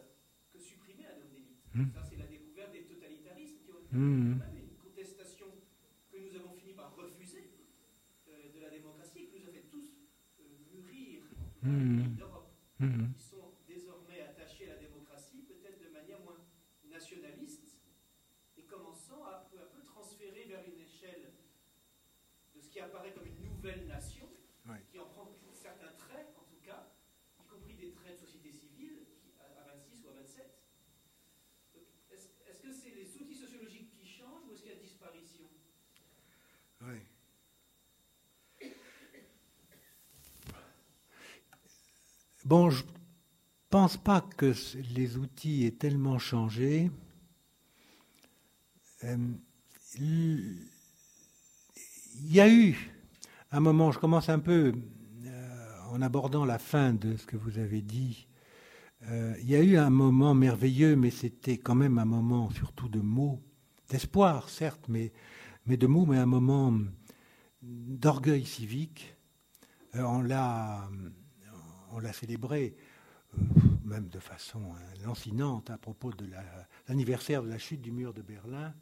Speaker 8: que supprimer un homme d'élite. Hmm. Ça, c'est la des totalitarismes qui ont été mmh. une contestation que nous avons fini par refuser euh, de la démocratie, qui nous a fait tous euh, mûrir dans mmh. d'Europe, mmh. qui sont désormais attachés à la démocratie, peut-être de manière moins nationaliste, et commençant à peu à peu transférer vers une échelle de ce qui apparaît comme une nouvelle nation, qui en prend certains traits, en tout cas, y compris des traits de société civile, qui, à 26 ou à 27. Est-ce que c'est les outils sociologiques qui changent ou est-ce qu'il y a disparition? Oui.
Speaker 2: Bon, je pense pas que les outils aient tellement changé. Euh, il y a eu un moment, je commence un peu euh, en abordant la fin de ce que vous avez dit, euh, il y a eu un moment merveilleux, mais c'était quand même un moment surtout de mots, d'espoir, certes, mais, de mots, mais un moment d'orgueil civique. Euh, on l'a, on l'a célébré, même de façon lancinante, à propos de l'anniversaire de la chute du mur de Berlin.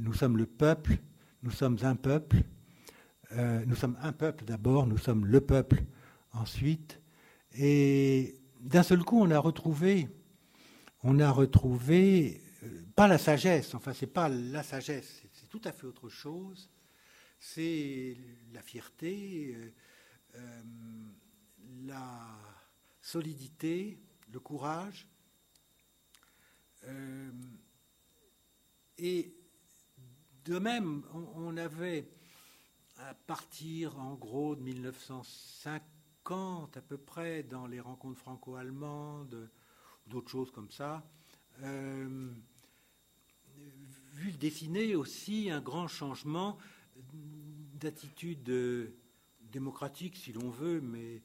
Speaker 2: nous sommes le peuple, nous sommes un peuple. nous sommes un peuple d'abord, nous sommes le peuple ensuite. Et d'un seul coup, on a retrouvé, on a retrouvé, euh, pas la sagesse, enfin, c'est pas la sagesse, c'est tout à fait autre chose. C'est la fierté, euh, euh, la solidité, le courage, Euh, et de même, on, avait, à partir en gros de 1950 à peu près, dans les rencontres franco-allemandes, d'autres choses comme ça, euh, vu dessiner aussi un grand changement d'attitude démocratique, si l'on veut, mais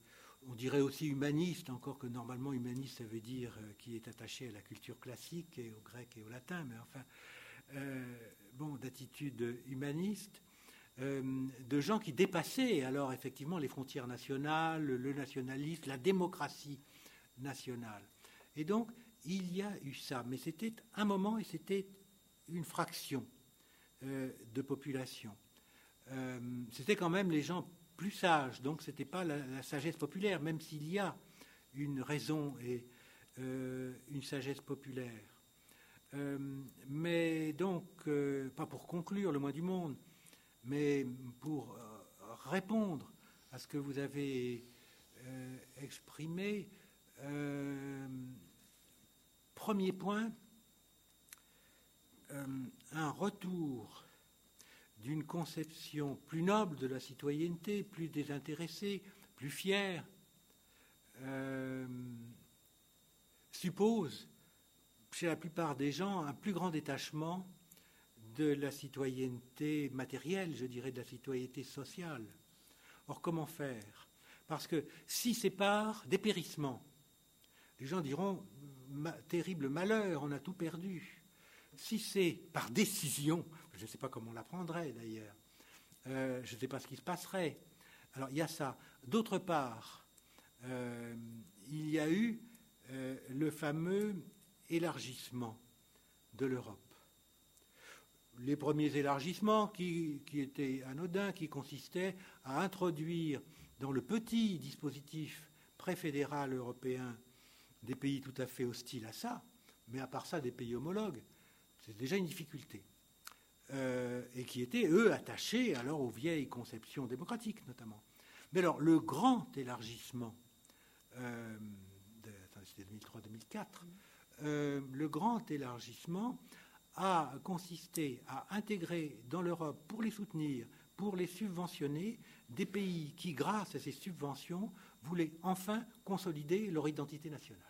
Speaker 2: on dirait aussi humaniste, encore que normalement humaniste, ça veut dire euh, qui est attaché à la culture classique et au grec et au latin, mais enfin, euh, d'attitude humaniste, euh, de gens qui dépassaient alors effectivement les frontières nationales, le nationalisme, la démocratie nationale. Et donc, il y a eu ça, mais c'était un moment et c'était une fraction de population. c'était quand même les gens plus sages, donc ce n'était pas la, sagesse populaire, même s'il y a une raison et euh, une sagesse populaire. Euh, mais donc, euh, pas pour conclure le moins du monde, mais pour répondre à ce que vous avez exprimé, premier point, un retour d'une conception plus noble de la citoyenneté, plus désintéressée, plus fière, euh, suppose chez la plupart des gens un plus grand détachement de la citoyenneté matérielle, je dirais de la citoyenneté sociale. Or, comment faire? Parce que si c'est par dépérissement, les gens diront terrible malheur, on a tout perdu. Si c'est par décision, je ne sais pas comment on l'apprendrait d'ailleurs, euh, je ne sais pas ce qui se passerait. Alors il y a ça. D'autre part, euh, il y a eu euh, le fameux élargissement de l'Europe. Les premiers élargissements qui, étaient anodins, qui consistaient à introduire dans le petit dispositif préfédéral européen des pays tout à fait hostiles à ça, mais à part ça des pays homologues, c'est déjà une difficulté. Euh, et qui étaient, eux, attachés alors aux vieilles conceptions démocratiques, notamment. Mais alors, le grand élargissement, euh, c'était 2003-2004, euh, le grand élargissement a consisté à intégrer dans l'Europe, pour les soutenir, pour les subventionner, des pays qui, grâce à ces subventions, voulaient enfin consolider leur identité nationale.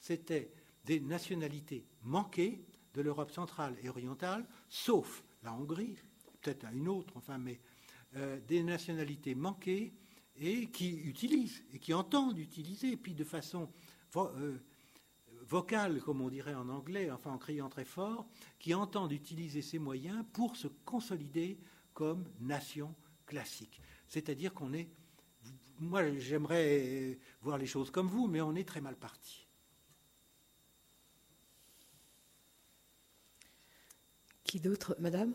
Speaker 2: C'était des nationalités manquées, de l'Europe centrale et orientale, sauf la Hongrie, peut-être une autre, enfin, mais euh, des nationalités manquées et qui utilisent et qui entendent utiliser, puis de façon euh, vocale, comme on dirait en anglais, enfin en criant très fort, qui entendent utiliser ces moyens pour se consolider comme nation classique. C'est-à-dire qu'on est, moi j'aimerais voir les choses comme vous, mais on est très mal parti.
Speaker 9: Qui d'autre Madame?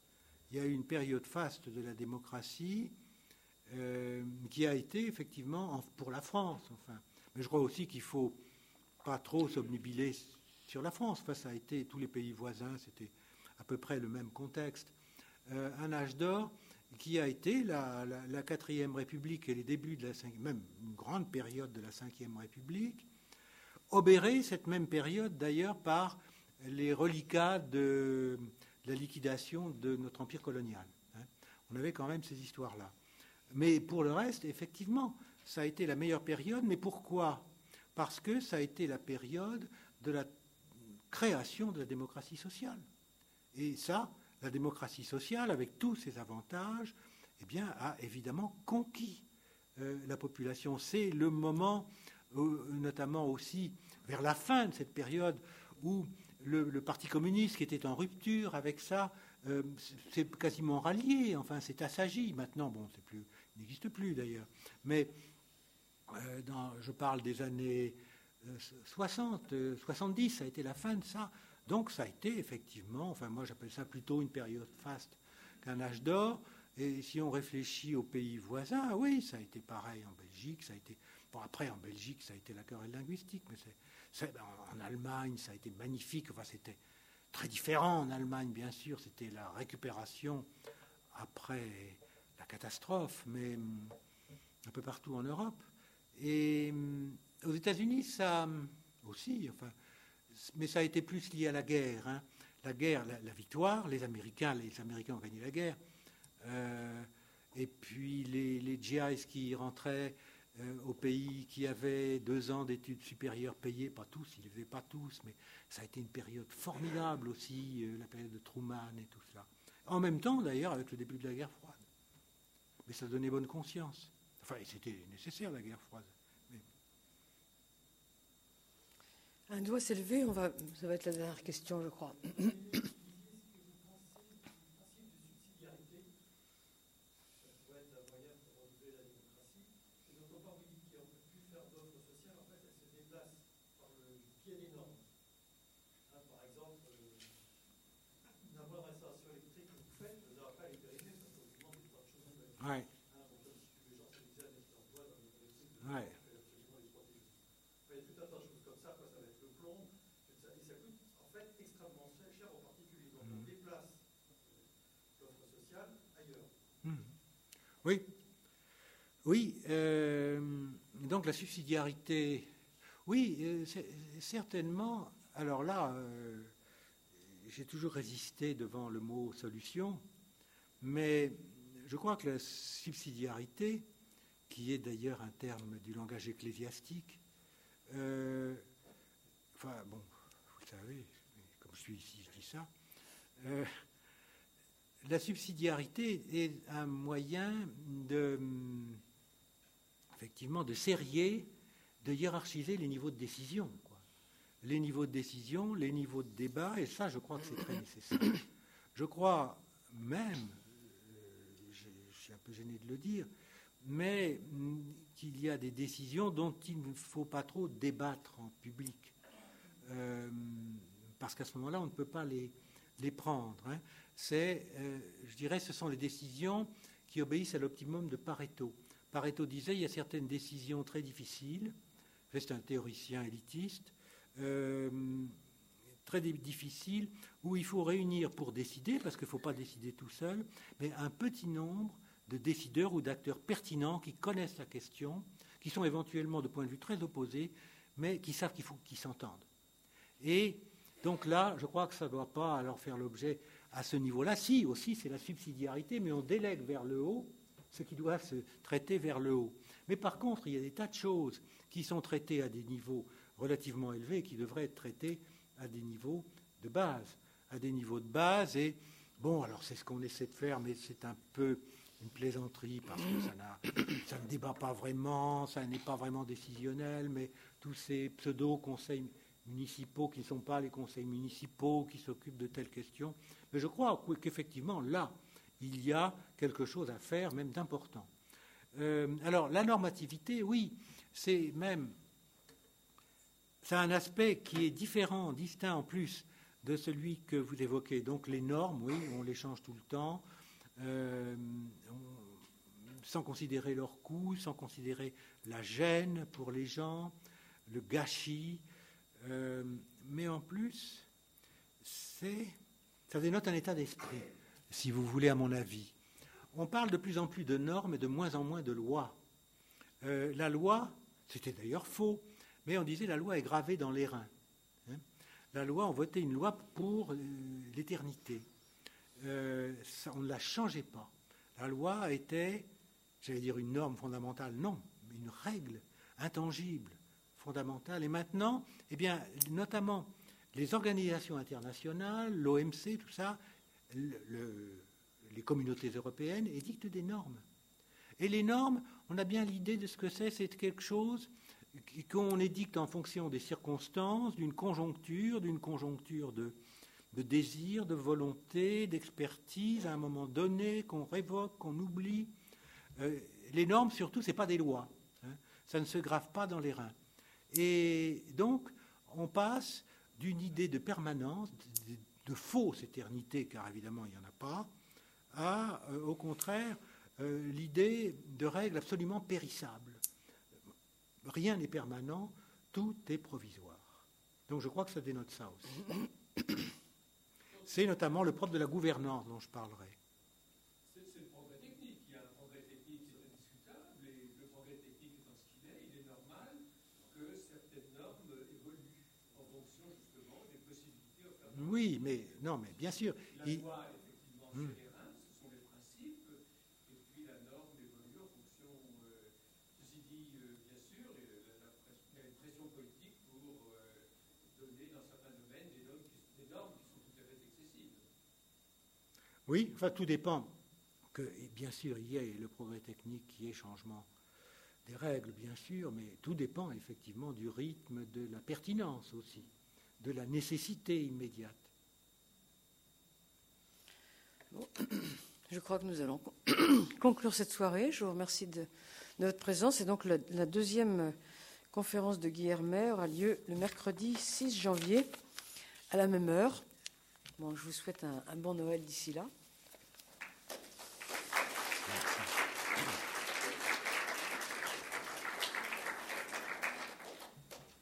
Speaker 9: Il y a eu une période faste de la démocratie euh, qui a été effectivement pour la France. Enfin, mais je crois aussi qu'il faut pas trop s'obnubiler sur la France. Enfin, ça a été tous les pays voisins, c'était à peu près le même contexte. un âge d'or qui a été la, quatrième République et les débuts de la cinquième, même une grande période de la cinquième République, obéré cette même période d'ailleurs par les reliquats de, la liquidation de notre empire colonial. Hein. On avait quand même ces histoires-là. Mais pour le reste, effectivement, ça a été la meilleure période. Mais pourquoi? Parce que ça a été la période
Speaker 2: de la création de la démocratie sociale. Et ça, la démocratie sociale, avec tous ses avantages, eh bien, a évidemment conquis euh, la population. C'est le moment, notamment aussi vers la fin de cette période, où le, Parti communiste, qui était en rupture avec ça, euh, c'est quasiment rallié, enfin, c'est assagi. Maintenant, bon, c'est plus, il n'existe plus d'ailleurs. Mais euh, je parle des années 60, 70, ça a été la fin de ça. Donc ça a été effectivement, enfin moi j'appelle ça plutôt une période faste qu'un âge d'or. Et si on réfléchit aux pays voisins, oui, ça a été pareil en Belgique, ça a été bon après en Belgique ça a été la querelle linguistique, mais c'est, en, Allemagne ça a été magnifique. Enfin c'était très différent en Allemagne bien sûr, c'était la récupération après la catastrophe, mais hum, un peu partout en Europe. Et hum, aux États-Unis ça hum, aussi, enfin mais ça a été plus lié à la guerre. Hein. La guerre, la, victoire, les Américains, les Américains ont gagné la guerre. Euh, et puis les, les GIs qui rentraient euh, au pays, qui avaient deux ans d'études supérieures payées, pas tous, ils ne les pas tous, mais ça a été une période formidable aussi, euh, la période de Truman et tout cela. En même temps, d'ailleurs, avec le début de la guerre froide. Mais ça donnait bonne conscience. Enfin, c'était nécessaire, la guerre froide.
Speaker 3: Un doigt s'est levé, on va, ça va être la dernière question, je crois.
Speaker 2: Oui. Oui. Euh, donc la subsidiarité. Oui, euh, certainement. Alors là, euh, j'ai toujours résisté devant le mot solution, mais je crois que la subsidiarité, qui est d'ailleurs un terme du langage ecclésiastique, enfin bon, vous le savez, comme je suis ici, je dis ça la subsidiarité est un moyen de, effectivement, de serrer, de hiérarchiser les niveaux de décision. Les niveaux de décision, les niveaux de débat, et ça, je crois que c'est très nécessaire. Je crois même, euh, je suis un peu gêné de le dire, mais qu'il y a des décisions dont il ne faut pas trop débattre en public. Euh, parce qu'à ce moment-là, on ne peut pas les, les prendre. Hein c'est, euh, je dirais, ce sont les décisions qui obéissent à l'optimum de Pareto. Pareto disait il y a certaines décisions très difficiles, c'est un théoricien élitiste, euh, très difficiles, où il faut réunir pour décider, parce qu'il ne faut pas décider tout seul, mais un petit nombre de décideurs ou d'acteurs pertinents qui connaissent la question, qui sont éventuellement de point de vue très opposés, mais qui savent qu'il faut qu'ils s'entendent. Et donc là, je crois que ça ne doit pas alors faire l'objet à ce niveau-là, si, aussi, c'est la subsidiarité, mais on délègue vers le haut ce qui doit se traiter vers le haut. Mais par contre, il y a des tas de choses qui sont traitées à des niveaux relativement élevés et qui devraient être traitées à des niveaux de base. À des niveaux de base. Et bon, alors c'est ce qu'on essaie de faire, mais c'est un peu une plaisanterie parce que ça, ça ne débat pas vraiment, ça n'est pas vraiment décisionnel, mais tous ces pseudo-conseils municipaux qui ne sont pas les conseils municipaux qui s'occupent de telles questions. Mais je crois qu'effectivement, là, il y a quelque chose à faire, même d'important. Euh, alors, la normativité, oui, c'est même. C'est un aspect qui est différent, distinct en plus de celui que vous évoquez. Donc, les normes, oui, on les change tout le temps, euh, sans considérer leur coût, sans considérer la gêne pour les gens, le gâchis. Euh, mais en plus, ça dénote un état d'esprit, si vous voulez, à mon avis. On parle de plus en plus de normes et de moins en moins de lois. Euh, la loi, c'était d'ailleurs faux, mais on disait la loi est gravée dans les reins. Hein. la loi, on votait une loi pour euh, l'éternité. on ne la changeait pas. La loi était, j'allais dire une norme fondamentale, non, une règle intangible, fondamentale. Et maintenant, eh bien, notamment les organisations internationales, l'OMC, tout ça, les communautés européennes édictent des normes. Et les normes, on a bien l'idée de ce que c'est, c'est quelque chose qu'on édicte en fonction des circonstances, d'une conjoncture, d'une conjoncture de, désir, de volonté, d'expertise à un moment donné, qu'on révoque, qu'on oublie. Euh, les normes, surtout, ce n'est pas des lois. Hein. Ça ne se grave pas dans les reins. Et donc, on passe d'une idée de permanence, de, fausse éternité, car évidemment il n'y en a pas, à, euh, au contraire, euh, l'idée de règles absolument périssables. Rien n'est permanent, tout est provisoire. Donc je crois que ça dénote ça aussi. C'est notamment le propre de la gouvernance dont je parlerai. Oui, mais non, mais bien sûr.
Speaker 7: La loi, effectivement, hmm. ce sont les principes, et puis la norme évolue en fonction. Euh, ceci dit, euh, bien sûr, il y a une pression politique pour euh, donner dans certains domaines des normes, qui, des normes qui sont tout à fait excessives.
Speaker 2: Oui, enfin, tout dépend. Que, bien sûr, il y a le progrès technique qui est changement des règles, bien sûr, mais tout dépend effectivement du rythme, de la pertinence aussi, de la nécessité immédiate.
Speaker 1: je crois que nous allons conclure cette soirée. Je vous remercie de, votre présence. Et donc, la, deuxième conférence de Guillermet aura lieu le mercredi 6 janvier à la même heure. Je vous souhaite un bon Noël d'ici là.